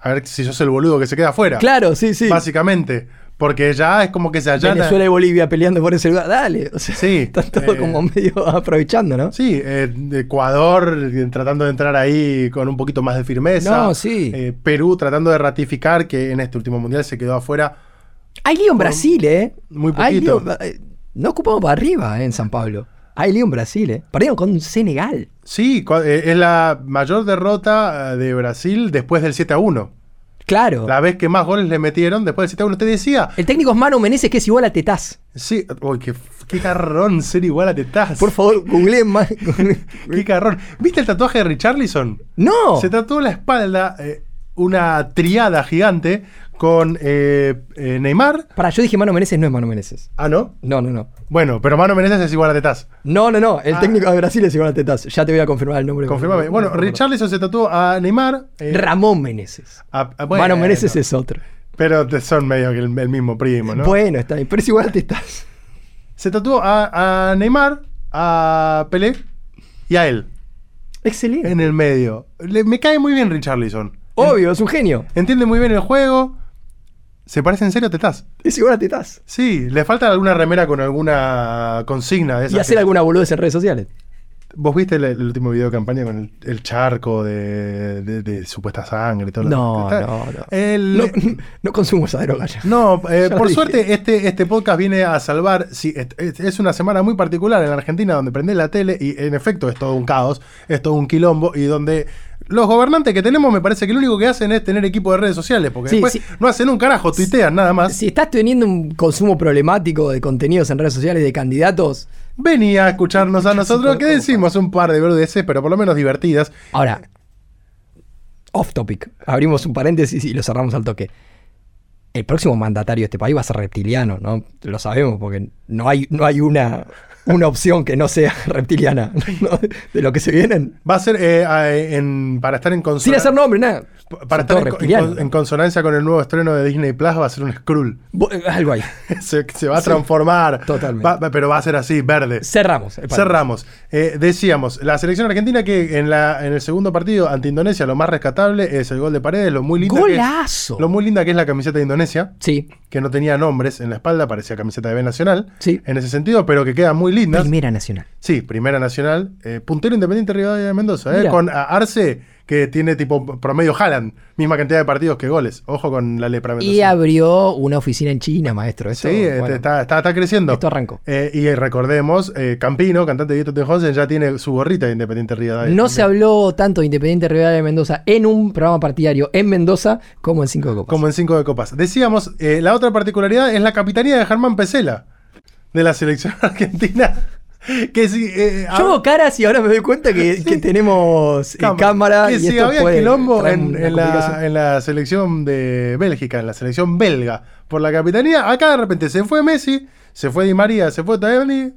A ver si sos el boludo que se queda afuera. Claro, sí, sí. Básicamente. Porque ya es como que se allana. Venezuela y Bolivia peleando por ese lugar. Dale. O sea, Sí, están todos eh, como medio aprovechando, ¿no? Sí, eh, Ecuador eh, tratando de entrar ahí con un poquito más de firmeza. No, sí. Eh, Perú tratando de ratificar que en este último mundial se quedó afuera. Hay lío en Brasil, ¿eh? Muy poquito. lío- eh, no ocupamos para arriba eh, en San Pablo. Hay lío en Brasil, ¿eh? Perdieron con Senegal. Sí, eh, es la mayor derrota eh, de Brasil después del 7 a 1. Claro. La vez que más goles le metieron después del 7 a 1. Te decía, El técnico es Manu Menezes, que es igual a Tetaz. sí, uy, qué, qué carrón ser igual a Tetaz. Por favor, googleen más. Qué carrón. ¿Viste el tatuaje de Richarlison? no. Se tatuó la espalda eh, una triada gigante con eh, eh, Neymar. Para, yo dije Manu Menezes, no es Manu Menezes. Ah, ¿no? No, no, no. Bueno, pero Mano Menezes es igual a Tetaz. No, no, no. El Ah. técnico de Brasil es igual a Tetaz. Ya te voy a confirmar el nombre. Confirmame. Bueno, Richarlison se tatuó a Neymar. eh, Ramón Menezes. a- a- bueno, Manu Menezes es otro. Pero son medio que el, el mismo primo, ¿no? Bueno, está bien. Pero es igual a Tetaz. Se tatuó a, a Neymar, a Pelé y a él. Excelente. En el medio. Le- me cae muy bien Richarlison. Obvio, es un genio. Entiende muy bien el juego. ¿Se parece en serio a Tetaz? Es igual a Tetaz. Sí, le falta alguna remera con alguna consigna de esas Y hacer que- alguna boludez en redes sociales. ¿Vos viste el, el último video de campaña con el, el charco de, de- de supuesta sangre y todo lo No, Está- no, no. El- No, no consumo esa droga ya. No, eh, Ya lo por dije. suerte este, este podcast viene a salvar, sí, es, una semana muy particular en la Argentina donde prende la tele y en efecto es todo un caos, es todo un quilombo y donde los gobernantes que tenemos me parece que lo único que hacen es tener equipo de redes sociales porque Sí, después sí. no hacen un carajo, tuitean nada más. Si estás teniendo un consumo problemático de contenidos en redes sociales de candidatos, Venía a escucharnos a nosotros que ¿cómo decimos un par de verdudeces, pero por lo menos divertidas. Ahora, off topic. Abrimos un paréntesis y lo cerramos al toque. El próximo mandatario de este país va a ser reptiliano, ¿no? Lo sabemos porque no hay, no hay una, una opción que no sea reptiliana ¿no? de lo que se vienen. Va a ser eh, en- para estar en Sin consonancia. hacer nombre, nada. Para Son estar en, en consonancia con el nuevo estreno de Disney Plus, va a ser un Skrull. Eh, Algo ahí. se, se va a Sí, transformar. totalmente. Va- va- pero va a ser así, verde. Cerramos. paréntesis. Cerramos. Eh, decíamos, la selección argentina que en, la, en el segundo partido ante Indonesia lo más rescatable es el gol de Paredes, lo muy que es, ¡Golazo! lo muy linda que es la camiseta de Indonesia, Sí, que no tenía nombres en la espalda, parecía camiseta de B Nacional, Sí. en ese sentido, pero que queda muy Primera Nacional. Sí, Primera Nacional. eh, puntero Independiente Rivadavia de Mendoza. eh, con Arce, que tiene tipo promedio Haaland. Misma cantidad de partidos que goles. Ojo con la lepra Mendoza. Y abrió una oficina en China, maestro. Esto, Sí, este, bueno, está, está- está creciendo. esto arrancó. Eh, y recordemos, Campino, cantante de Dieto Tenhausen, ya tiene su gorrita de Independiente Rivadavia. No se habló tanto de Independiente Rivadavia de Mendoza en un programa partidario en Mendoza como en Cinco de Copas. Como en cinco de copas. Decíamos, la otra particularidad es la capitanía de Germán Pesela, de la selección argentina. Que si, eh, Yo hago caras y ahora me doy cuenta que, que tenemos eh, cámara, Que y si esto había quilombo en, en la, en la selección de Bélgica, en la selección belga, por la capitanía, acá de repente se fue Messi, se fue Di María, se fue Tagliani.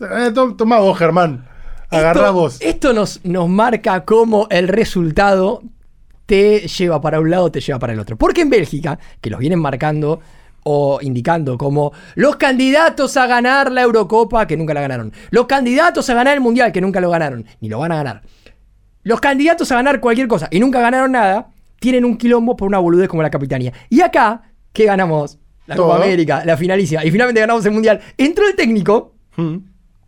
Eh, vos, Germán. Agarrá esto, vos. Esto nos, nos marca cómo el resultado te lleva para un lado, te lleva para el otro. Porque en Bélgica, que los vienen marcando o indicando como los candidatos a ganar la Eurocopa, que nunca la ganaron. Los candidatos a ganar el Mundial, que nunca lo ganaron, ni lo van a ganar. Los candidatos a ganar cualquier cosa y nunca ganaron nada, tienen un quilombo por una boludez como la capitanía. Y acá, ¿qué ganamos? La Todo. Copa América, la finalísima. Y finalmente ganamos el Mundial. Entró el técnico Mm.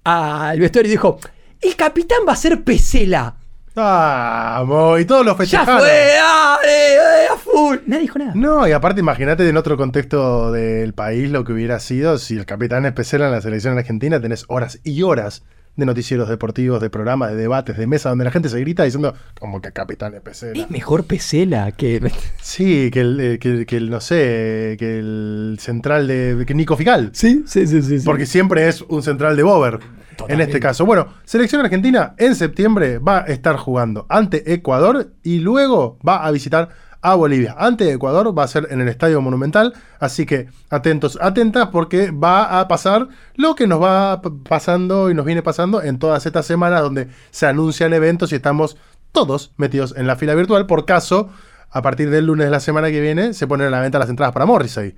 al vestuario y dijo, el capitán va a ser Pesela. Vamos, y todos los Ya festejaron. fue, dale, eh, a full. Nadie dijo nada. No, y aparte imagínate en otro contexto del país lo que hubiera sido si el capitán es Pesela en la selección argentina, tenés horas y horas de noticieros deportivos, de programas, de debates, de mesa, donde la gente se grita diciendo como que capitán es Pesela. Es mejor Pesela que... Sí, que el, eh, que, que el, no sé, que el central de que Nico Fical. Sí, sí, sí, sí. sí. Porque siempre es un central de Bober. En este caso. Bueno, selección argentina en septiembre va a estar jugando ante Ecuador y luego va a visitar a Bolivia. Ante Ecuador va a ser en el Estadio Monumental. Así que atentos, atentas porque va a pasar lo que nos va pasando y nos viene pasando en todas estas semanas donde se anuncian eventos y estamos todos metidos en la fila virtual. Por caso, a partir del lunes de la semana que viene se ponen a la venta las entradas para Morrissey.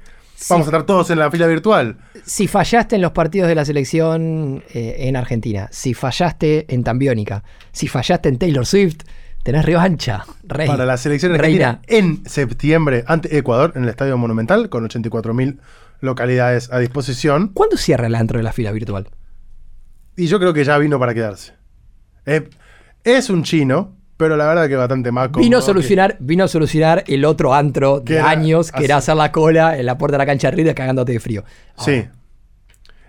Vamos a estar todos en la fila virtual. Si fallaste en los partidos de la selección eh, en Argentina, si fallaste en Tambiónica, si fallaste en Taylor Swift, tenés revancha, rey. para la selección argentina en septiembre ante Ecuador en el Estadio Monumental con 84.000 localidades a disposición. ¿Cuándo cierra el antro de la fila virtual? Y yo creo que ya vino para quedarse. Eh, es un chino, pero la verdad que bastante más cómodo Vino a que- solucionar, vino a solucionar el otro antro de era años, que así. era hacer la cola en la puerta de la cancha de River cagándote de frío. Sí.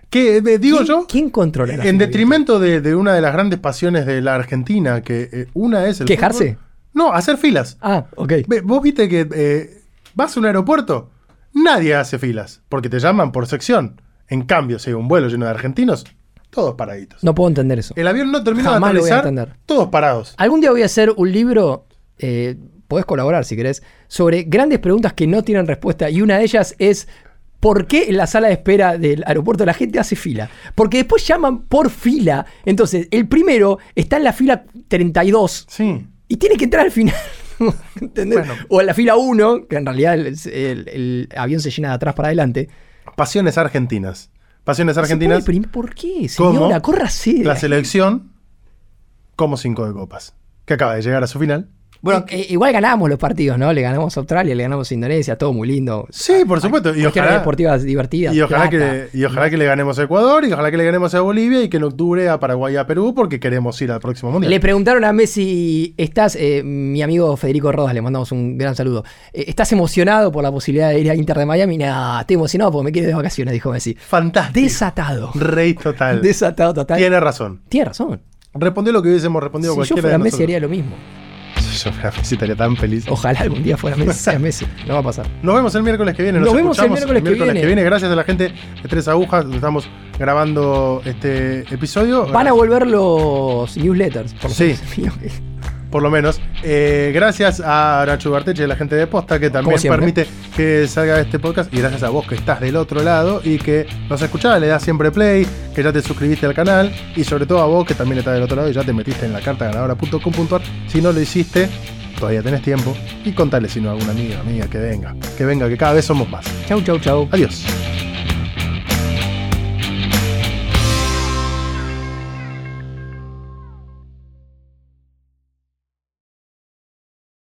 Que eh, digo ¿Quién- yo, ¿Quién controla la en detrimento de, de una de las grandes pasiones de la Argentina, que eh, una es el ¿Quejarse? fútbol. No, hacer filas. Ah, ok. Vos viste que eh, vas a un aeropuerto, nadie hace filas, porque te llaman por sección. En cambio, si hay un vuelo lleno de argentinos, todos paraditos. No puedo entender eso. El avión no termina de Jamás lo voy a aterrizar, entender. todos parados. Algún día voy a hacer un libro, eh, podés colaborar si querés, sobre grandes preguntas que no tienen respuesta. Y una de ellas es, ¿por qué en la sala de espera del aeropuerto la gente hace fila? Porque después llaman por fila. Entonces, el primero está en la fila 32 Sí. y tiene que entrar al final. ¿Entendés? Bueno. O en la fila 1, que en realidad el, el- el avión se llena de atrás para adelante. Pasiones argentinas. Pasiones argentinas. ¿Por qué, señora? Córrase. La selección, como cinco de copas, que acaba de llegar a su final. Bueno, eh, igual ganamos los partidos, ¿no? Le ganamos a Australia, le ganamos a Indonesia, todo muy lindo. Sí, por supuesto. Y ojalá, deportivas divertidas. y, ojalá plata. que, y ojalá que le ganemos a Ecuador, y ojalá que le ganemos a Bolivia, y que en octubre a Paraguay y a Perú, porque queremos ir al próximo mundial. Le preguntaron a Messi, ¿estás, eh, mi amigo Federico Rodas, le mandamos un gran saludo, eh, ¿estás emocionado por la posibilidad de ir a Inter de Miami? Nah, estoy emocionado porque me quiero de vacaciones, dijo Messi. Fantástico. Desatado. Rey total. Desatado total. Tiene razón. Tiene razón. Respondió lo que hubiésemos respondido Si yo cualquiera fuera de Messi haría lo mismo. Yo Messi estaría tan feliz. Ojalá algún día fuera Messi, sea Messi. No va a pasar. Nos vemos el miércoles que viene. Nos vemos el escuchamos miércoles que viene. Gracias a la gente de Tres Agujas. Estamos grabando este episodio. Van a volver los newsletters. Por Sí. mío. Por lo menos. Eh, gracias a Nacho Barteche la gente de Posta que también permite que salga este podcast. Y gracias a vos que estás del otro lado y que nos escuchás, le das siempre play, que ya te suscribiste al canal. Y sobre todo a vos que también estás del otro lado y ya te metiste en la carta ganadora.com.ar. Si no lo hiciste, todavía tenés tiempo. Y contale si no a alguna amiga, amiga que venga. Que venga, que cada vez somos más. Chau, chau, chau. Adiós.